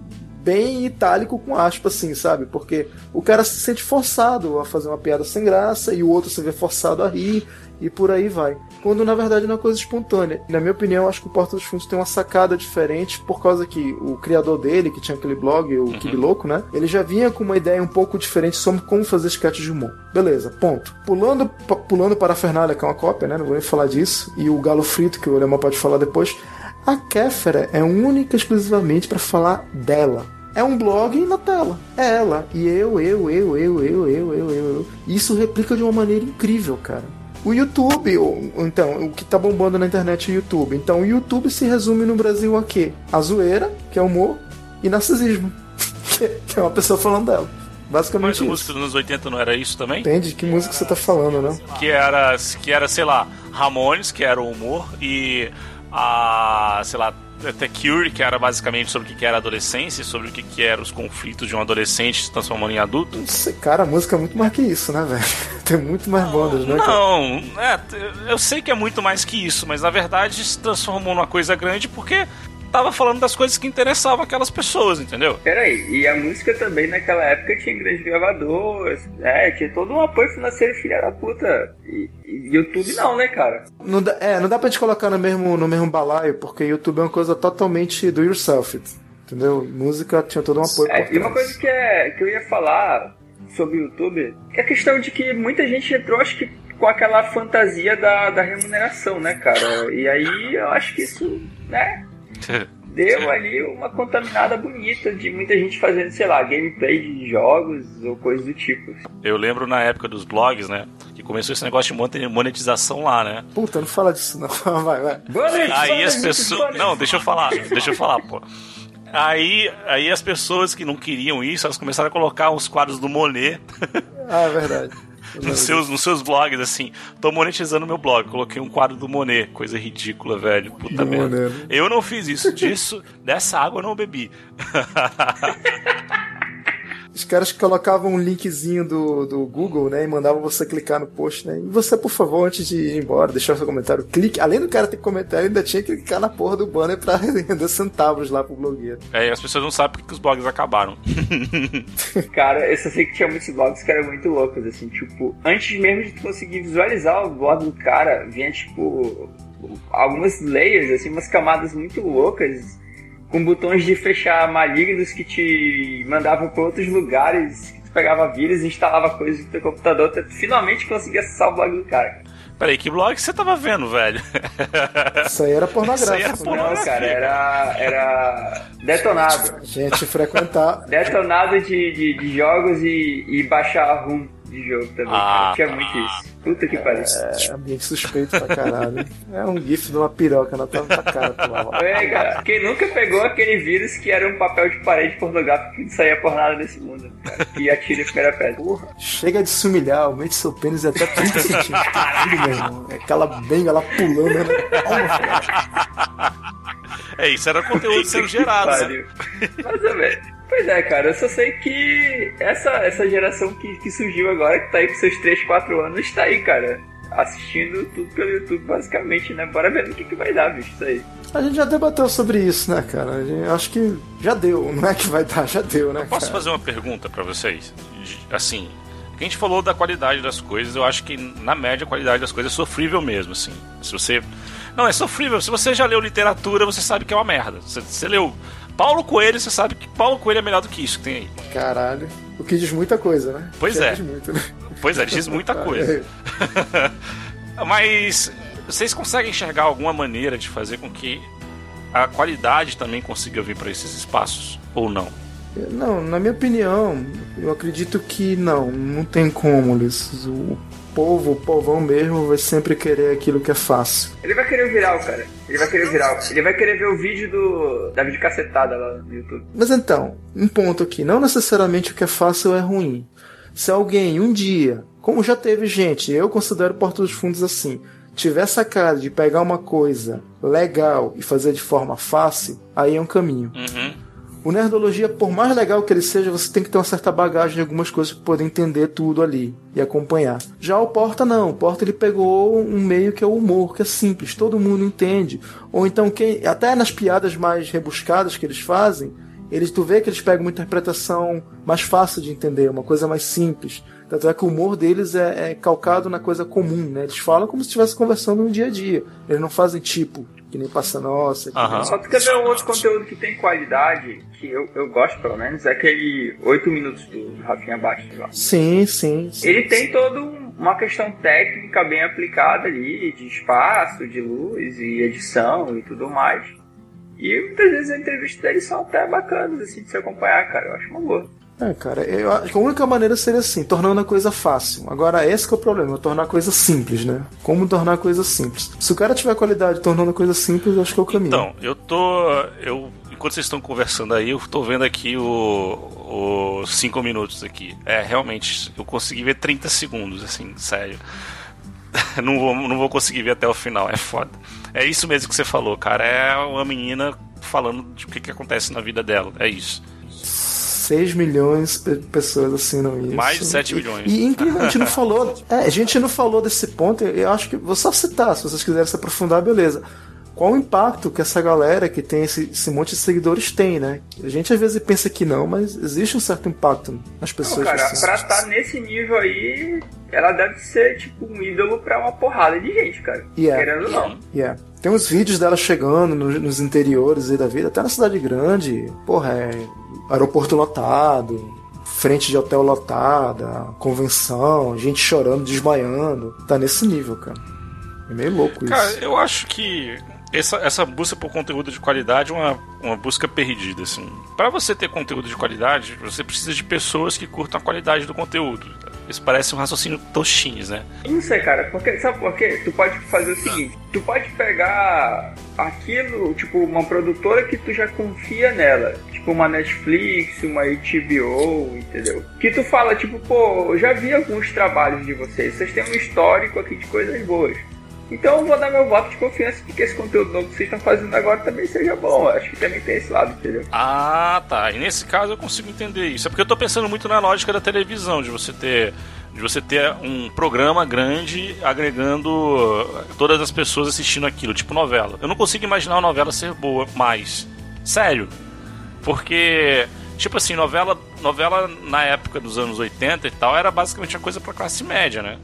Speaker 5: bem itálico com aspas, assim, sabe? Porque o cara se sente forçado a fazer uma piada sem graça e o outro se vê forçado a rir e por aí vai. Quando na verdade não é uma coisa espontânea. Na minha opinião, acho que o Porta dos Fundos tem uma sacada diferente por causa que o criador dele, que tinha aquele blog, o Kibi Louco, né? Ele já vinha com uma ideia um pouco diferente sobre como fazer sketch de humor. Beleza, ponto. Pulando, pulando para a Fernália, que é uma cópia, né? Não vou nem falar disso. E o Galo Frito, que o Alemão pode falar depois. A Kéfera é única exclusivamente para falar dela. É um blog na tela. É ela. E eu, eu, eu, eu, eu, eu, eu, eu. Isso replica de uma maneira incrível, cara. O YouTube, então, o que tá bombando na internet é o YouTube. Então, o YouTube se resume no Brasil a quê? A zoeira, que é humor, e narcisismo, que é uma pessoa falando dela. Basicamente
Speaker 4: Mas
Speaker 5: a
Speaker 4: música dos anos 80 não era isso também?
Speaker 5: Entende? Que música você tá falando, né?
Speaker 4: Que era, que era, sei lá, Ramones, que era o humor, e a, sei lá, The Cure, que era basicamente sobre o que era adolescência, e sobre o que que eram os conflitos de um adolescente se transformando em adulto.
Speaker 5: Sei, Cara, a música é muito mais que isso, né, velho? Tem muito mais bandas, né?
Speaker 4: Não, é, eu sei que é muito mais que isso, mas na verdade se transformou numa coisa grande porque tava falando das coisas que interessavam aquelas pessoas, entendeu?
Speaker 2: Peraí, e a música também naquela época tinha grandes gravadores, é, tinha todo um apoio financeiro filha da puta. E, e YouTube não, né, cara?
Speaker 5: Não dá, é, não dá pra gente colocar no mesmo, no mesmo balaio, porque YouTube é uma coisa totalmente do yourself. Entendeu? Música tinha todo um apoio
Speaker 2: É, e uma coisa que, é, que eu ia falar sobre o YouTube é a questão de que muita gente entrou, acho que com aquela fantasia da, da remuneração, né, cara? E aí eu acho que isso, né, deu ali uma contaminada bonita de muita gente fazendo, sei lá, gameplay de jogos ou coisas do tipo.
Speaker 4: Eu lembro na época dos blogs, né? Que começou esse negócio de monetização lá, né?
Speaker 5: Puta, não fala disso não. Vai, vai.
Speaker 4: Aí as pessoas. Não, deixa eu falar, deixa eu falar, pô. Aí, aí as pessoas que não queriam isso, elas começaram a colocar uns quadros do Monet
Speaker 5: Ah, é verdade.
Speaker 4: Nos seus, nos seus blogs, assim. Tô monetizando meu blog, coloquei um quadro do Monet, coisa ridícula, velho. Puta merda.
Speaker 5: Né?
Speaker 4: Eu não fiz isso, disso, dessa água eu não bebi.
Speaker 5: Os caras colocavam um linkzinho do, do Google, né? E mandavam você clicar no post, né? E você, por favor, antes de ir embora, deixar seu comentário, clique. Além do cara ter ele ainda tinha que clicar na porra do banner pra render centavos lá pro blogueiro.
Speaker 4: É, e as pessoas não sabem porque que os blogs acabaram.
Speaker 2: Cara, eu só sei que tinha muitos blogs que eram muito loucos, assim, tipo, antes mesmo de tu conseguir visualizar o blog do cara, vinha, tipo, algumas layers, assim, umas camadas muito loucas, com botões de fechar malignos que te mandavam pra outros lugares, que tu pegava vírus e instalava coisas no teu computador, até tu finalmente conseguir acessar o blog do cara.
Speaker 4: Peraí, que blog você tava vendo, velho?
Speaker 5: Isso aí era pornográfico.
Speaker 4: Isso aí era
Speaker 5: né?
Speaker 2: Não,
Speaker 4: pornografia.
Speaker 2: cara, era, era detonado.
Speaker 5: Gente frequentar.
Speaker 2: Detonado de, de, de jogos e, e baixar ROM de jogo também,
Speaker 4: Ah,
Speaker 2: cara. Tinha muito isso. Puta que pariu.
Speaker 5: É ambiente suspeito pra caralho. É um gif de uma piroca na tua cara. lá.
Speaker 2: É, cara. Quem nunca pegou aquele vírus que era um papel de parede pornográfico que não saía por nada desse mundo, cara? Que atira a primeira pedra. Porra.
Speaker 5: Chega de se humilhar, aumente seu pênis até 30 centímetros. Caralho, meu irmão. É Aquela benga lá pulando, né?
Speaker 4: É, isso era conteúdo sendo gerado. né?
Speaker 2: Mas, é, velho. Pois é, cara, eu só sei que essa, essa geração que, que surgiu agora, que tá aí com seus 3, 4 anos, tá aí, cara. Assistindo tudo pelo YouTube, basicamente, né? Bora ver no que, que vai dar, bicho, isso aí.
Speaker 5: A gente já debateu sobre isso, né, cara? A gente- acho que já deu. Não é que vai dar, já deu, né,
Speaker 4: Posso
Speaker 5: cara?
Speaker 4: fazer uma pergunta pra vocês? Assim, a gente falou da qualidade das coisas, eu acho que na média a qualidade das coisas é sofrível mesmo, assim. Se você. Não, é sofrível. Se você já leu literatura, você sabe que é uma merda. Você, você leu Paulo Coelho, você sabe que Paulo Coelho é melhor do que isso que tem aí.
Speaker 5: Caralho. O que diz muita coisa, né?
Speaker 4: Pois
Speaker 5: Já
Speaker 4: é.
Speaker 5: Diz muito, né?
Speaker 4: Pois é, diz muita coisa. Mas vocês conseguem enxergar alguma maneira de fazer com que a qualidade também consiga vir para esses espaços? Ou não?
Speaker 5: Não, na minha opinião, eu acredito que não, não tem como, Ulisses. O povo, o povão mesmo, vai sempre querer aquilo que é fácil.
Speaker 2: Ele vai querer o viral, cara. Ele vai querer o viral. Ele vai querer ver o vídeo do da videocacetada lá no YouTube.
Speaker 5: Mas então, um ponto aqui, não necessariamente o que é fácil é ruim. Se alguém um dia, como já teve gente, eu considero Porta dos Fundos assim, tiver essa cara de pegar uma coisa legal e fazer de forma fácil, aí é um caminho.
Speaker 4: Uhum.
Speaker 5: O Nerdologia, por mais legal que ele seja, você tem que ter uma certa bagagem de algumas coisas para poder entender tudo ali e acompanhar. Já o Porta não, o Porta ele pegou um meio que é o humor, que é simples, todo mundo entende. Ou então quem, até nas piadas mais rebuscadas que eles fazem, eles tu vê que eles pegam uma interpretação mais fácil de entender, uma coisa mais simples. Tanto é que o humor deles é, é calcado na coisa comum, né? Eles falam como se estivesse conversando no dia a dia. Eles não fazem tipo, que nem passa nossa. que
Speaker 4: Aham.
Speaker 5: nem-
Speaker 2: Só que quer ver um outro conteúdo que tem qualidade, que eu, eu gosto pelo menos, é aquele 8 minutos do Rafinha Bastos lá.
Speaker 5: Sim, sim. sim.
Speaker 2: Ele tem toda um- uma questão técnica bem aplicada ali, de espaço, de luz e edição e tudo mais. E muitas vezes as entrevistas dele são até bacanas assim de se acompanhar, cara. Eu acho uma boa.
Speaker 5: É, cara, eu acho que a única maneira seria assim, tornando a coisa fácil. Agora, esse é o problema, tornar a coisa simples, né? Como tornar a coisa simples? Se o cara tiver qualidade tornando a coisa simples, eu acho que é o caminho.
Speaker 4: Então, eu tô. Eu, enquanto vocês estão conversando aí, eu tô vendo aqui o- os 5 minutos aqui. É, realmente, eu consegui ver 30 segundos, assim, sério. Não vou, não vou conseguir ver até o final, é foda. É isso mesmo que você falou, cara. É uma menina falando de o que, que acontece na vida dela. É isso.
Speaker 5: 6 milhões de pessoas assinam isso.
Speaker 4: Mais de 7
Speaker 5: E-
Speaker 4: milhões.
Speaker 5: E, incrível, a gente não falou. É, a gente não falou desse ponto. Eu acho que vou só citar, se vocês quiserem se aprofundar, beleza. Qual o impacto que essa galera que tem esse, esse monte de seguidores tem, né? A gente às vezes pensa que não, mas existe um certo impacto nas
Speaker 2: Não,
Speaker 5: pessoas.
Speaker 2: cara,
Speaker 5: assim.
Speaker 2: pra estar nesse nível aí, ela deve ser tipo um ídolo pra uma porrada de gente, cara.
Speaker 5: Yeah.
Speaker 2: Querendo ou não.
Speaker 5: Yeah. Tem uns vídeos dela chegando no- nos interiores aí da vida, até na cidade grande. Porra, é aeroporto lotado, frente de hotel lotada, convenção, gente chorando, desmaiando. Tá nesse nível, cara. É meio louco isso.
Speaker 4: Cara, eu acho que essa, essa busca por conteúdo de qualidade é uma, uma busca perdida, assim. Pra você ter conteúdo de qualidade, você precisa de pessoas que curtam a qualidade do conteúdo. Isso parece um raciocínio tostinhos, né?
Speaker 2: Não sei, cara, porque, sabe por quê? Tu pode fazer o seguinte, tu pode pegar aquilo, tipo, uma produtora que tu já confia nela, tipo uma Netflix, uma HBO, entendeu? Que tu fala, tipo, pô, eu já vi alguns trabalhos de vocês, vocês têm um histórico aqui de coisas boas. Então eu vou dar meu voto de confiança de que esse conteúdo novo que vocês estão fazendo agora também seja bom. Eu acho que também tem esse lado, entendeu?
Speaker 4: Ah, tá. E nesse caso eu consigo entender isso. É porque eu tô pensando muito na lógica da televisão, de você ter. De você ter um programa grande agregando todas as pessoas assistindo aquilo, tipo novela. Eu não consigo imaginar uma novela ser boa mais. Sério. Porque, tipo assim, novela, novela na época dos anos 80 e tal era basicamente uma coisa pra classe média, né?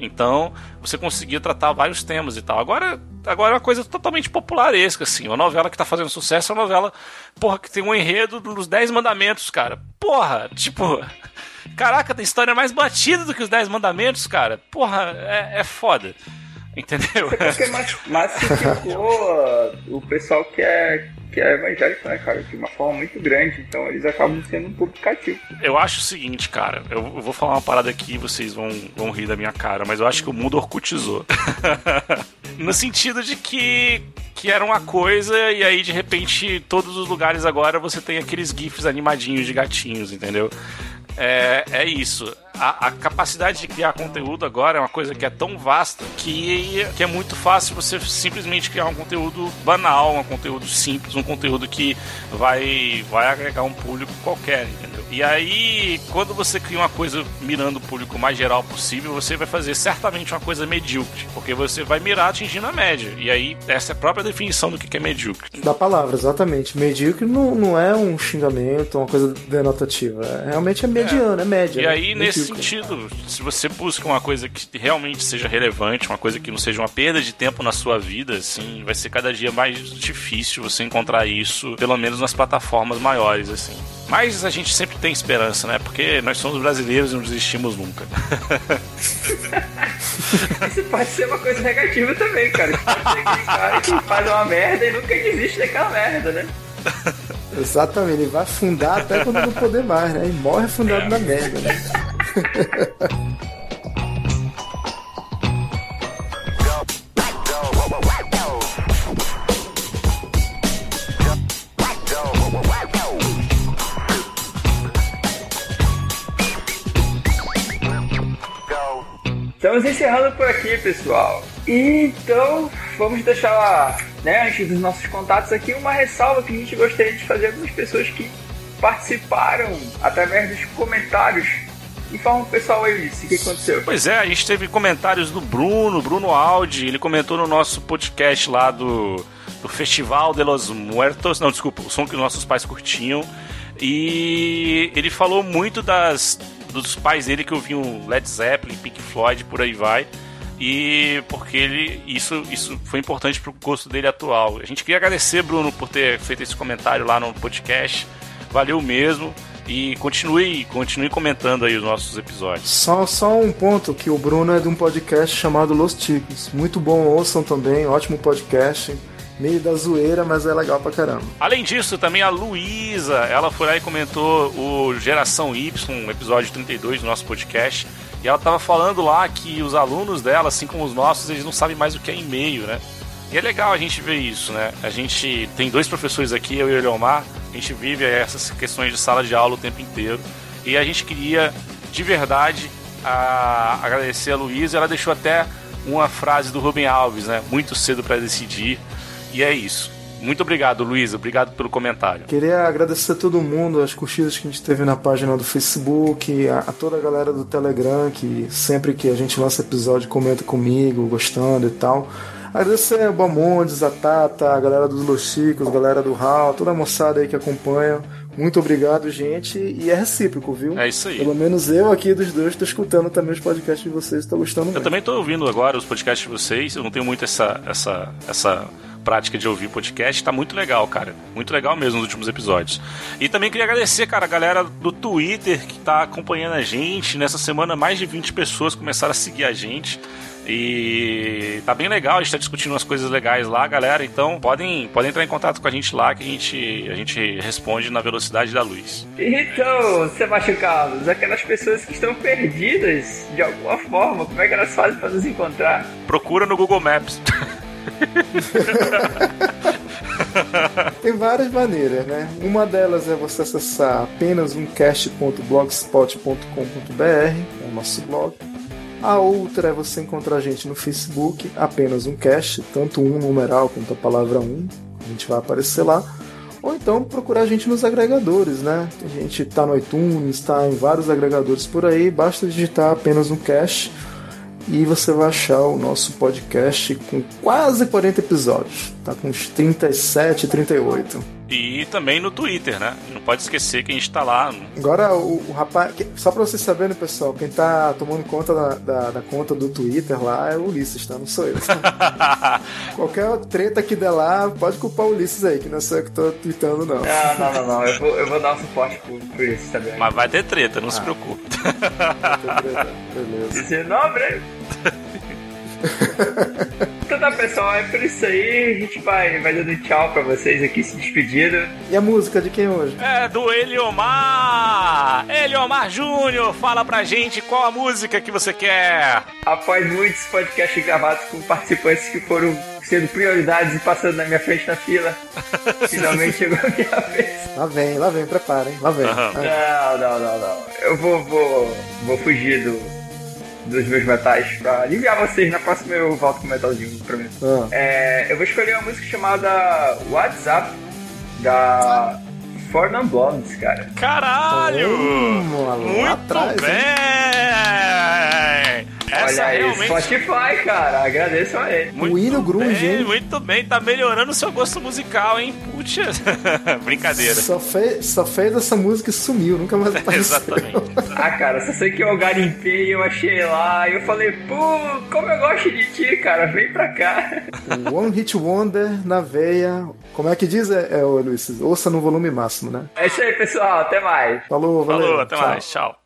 Speaker 4: Então, você conseguia tratar vários temas e tal. Agora, agora é uma coisa totalmente popularesca, assim. Uma novela que tá fazendo sucesso é uma novela, porra, que tem um enredo dos Dez Mandamentos, cara. Porra, tipo. Caraca, tem história mais batida do que os Dez Mandamentos, cara. Porra, é, é foda. Entendeu?
Speaker 2: Porque mas- massificou uh, o pessoal que é, que é evangélico, né, cara? De uma forma muito grande. Então eles acabam sendo um público cativo.
Speaker 4: Eu acho o seguinte, cara. Eu, vou falar uma parada aqui e vocês vão, vão rir da minha cara, mas eu acho que o mundo orcutizou. no sentido de que, que era uma coisa e aí de repente todos os lugares agora você tem aqueles gifs animadinhos de gatinhos, entendeu? É, é isso. A, a capacidade de criar conteúdo agora é uma coisa que é tão vasta que, que é muito fácil você simplesmente criar um conteúdo banal, um conteúdo simples, um conteúdo que vai, vai agregar um público qualquer, entendeu? E aí, quando você cria uma coisa mirando o público mais geral possível, você vai fazer certamente uma coisa medíocre, porque você vai mirar atingindo a média. E aí, essa é a própria definição do que é medíocre.
Speaker 5: Da palavra, exatamente. Medíocre não, não é um xingamento, uma coisa denotativa. É, realmente é mediano, é, é média.
Speaker 4: E né? aí, nesse sentido, se você busca uma coisa que realmente seja relevante, uma coisa que não seja uma perda de tempo na sua vida, assim, vai ser cada dia mais difícil você encontrar isso, pelo menos nas plataformas maiores, assim. Mas a gente sempre tem esperança, né? Porque nós somos brasileiros e não desistimos nunca.
Speaker 2: Isso pode ser uma coisa negativa também, cara. Pode ser aquele cara que faz uma merda e nunca desiste daquela merda, né?
Speaker 5: Exatamente, ele vai afundar até quando não poder mais, né? E morre afundado é. na merda, né?
Speaker 2: Estamos encerrando por aqui, pessoal. Então, vamos deixar, né, antes dos nossos contatos aqui, uma ressalva que a gente gostaria de fazer algumas pessoas que participaram através dos comentários. Informa o pessoal aí, o que aconteceu.
Speaker 4: Pois é, a gente teve comentários do Bruno, Bruno Aldi, ele comentou no nosso podcast lá do, do Festival de los Muertos, não, desculpa, o som que nossos pais curtiam. E ele falou muito das dos pais dele que ouviam Led Zeppelin, Pink Floyd, por aí vai. E porque ele isso, isso foi importante pro gosto dele atual. A gente queria agradecer, Bruno, por ter feito esse comentário lá no podcast. Valeu mesmo. E continue, continue comentando aí os nossos episódios.
Speaker 5: Só, só um ponto, que o Bruno é de um podcast chamado Los Ticos. Muito bom, ouçam também, ótimo podcast meio da zoeira, mas é legal pra caramba.
Speaker 4: Além disso, também a Luísa, ela foi lá e comentou o Geração Y, episódio 32 do nosso podcast. E ela tava falando lá que os alunos dela, assim como os nossos, eles não sabem mais o que é e-mail, né? E é legal a gente ver isso, né? A gente tem dois professores aqui, eu e o Eliomar, a gente vive essas questões de sala de aula o tempo inteiro. E a gente queria, de verdade, a... agradecer a Luísa. Ela deixou até uma frase do Rubem Alves, né? Muito cedo para decidir. E é isso. Muito obrigado, Luísa. Obrigado pelo comentário.
Speaker 5: Queria agradecer a todo mundo, as curtidas que a gente teve na página do Facebook, a, a, toda a galera do Telegram, que sempre que a gente lança episódio comenta comigo, gostando e tal. Agradecer a Bamondes, a Tata, a galera dos Los Chicos, a galera do Hal, toda a moçada aí que acompanha. Muito obrigado, gente. E é recíproco, viu?
Speaker 4: É isso aí.
Speaker 5: Pelo menos eu aqui dos dois estou escutando também os podcasts de vocês, estou gostando
Speaker 4: muito. Eu também estou ouvindo agora os podcasts de vocês. Eu não tenho muito essa, essa, essa prática de ouvir podcast, tá muito legal, cara. Muito legal mesmo nos últimos episódios. E também queria agradecer, cara, a galera do Twitter que tá acompanhando a gente. Nessa semana, mais de 20 pessoas começaram a seguir a gente. E tá bem legal, a gente tá discutindo umas coisas legais lá, galera. Então podem, podem entrar em contato com a gente lá que a gente, a gente responde na velocidade da luz.
Speaker 2: Então, Sebastião Carlos, aquelas pessoas que estão perdidas de alguma forma, como é que elas fazem para nos encontrar?
Speaker 4: Procura no Google Maps.
Speaker 5: Tem várias maneiras, né? Uma delas é você acessar apenas umcast.blogspot.com.br, é o nosso blog. A outra é você encontrar a gente no Facebook, apenas um cast, tanto um numeral quanto a palavra um, a gente vai aparecer lá. Ou então procurar a gente nos agregadores, né? A gente tá no iTunes, tá em vários agregadores por aí, basta digitar apenas um cast e você vai achar o nosso podcast com quase 40 episódios. Tá com uns 37, 38.
Speaker 4: E também no Twitter, né? Não pode esquecer que a gente tá lá.
Speaker 5: Agora, o, o rapaz. Só pra vocês saberem, pessoal, quem tá tomando conta da, da, da, conta do Twitter lá é o Ulisses, tá? Não sou eu. Qualquer treta que der lá, pode culpar o Ulisses aí, que não sou eu que tô tweetando, não.
Speaker 2: Não, não, não, não. Eu vou, eu vou dar um suporte pro, pro Ulisses também.
Speaker 4: Mas vai ter treta, não ah. se preocupe. Vai ter treta,
Speaker 2: beleza. Esse nome? então tá, pessoal, é por isso aí. A gente vai, vai dando tchau pra vocês aqui, se despedindo.
Speaker 5: E a música de quem hoje?
Speaker 4: É do Eliomar! Eliomar Júnior, fala pra gente qual a música que você quer.
Speaker 2: Após muitos podcasts gravados com participantes que foram sendo prioridades e passando na minha frente na fila, finalmente chegou a minha vez.
Speaker 5: Lá vem, lá vem, prepara, hein? Lá vem. Uhum.
Speaker 2: Não, não, não, não. Eu vou, vou, vou fugir do dos meus metais pra aliviar vocês. Na próxima eu volto com o metalzinho, prometo. Ah. É, eu vou escolher uma música chamada WhatsApp, da For Non Blondes, cara.
Speaker 8: Caralho!
Speaker 5: Hum,
Speaker 8: Muito
Speaker 5: atrás,
Speaker 8: bem! Essa
Speaker 2: Olha aí,
Speaker 8: realmente.
Speaker 2: Spotify, cara. Agradeço a ele.
Speaker 8: Muito
Speaker 5: O hino grunge,
Speaker 8: bem,
Speaker 5: hein?
Speaker 8: Muito bem, tá melhorando o seu gosto musical, hein? Putz, brincadeira.
Speaker 5: Só fez, só fez essa música e sumiu, nunca mais apareceu.
Speaker 8: Exatamente.
Speaker 2: Ah, cara, só sei que eu garimpei, eu achei lá, e eu falei, pô, como eu gosto de ti, cara, vem pra cá.
Speaker 5: One Hit Wonder na veia. Como é que diz, é, é, Luiz? Ouça no volume máximo, né?
Speaker 2: É isso aí, pessoal, até mais.
Speaker 5: Falou, valeu.
Speaker 8: Falou, até
Speaker 5: tchau.
Speaker 8: mais, tchau.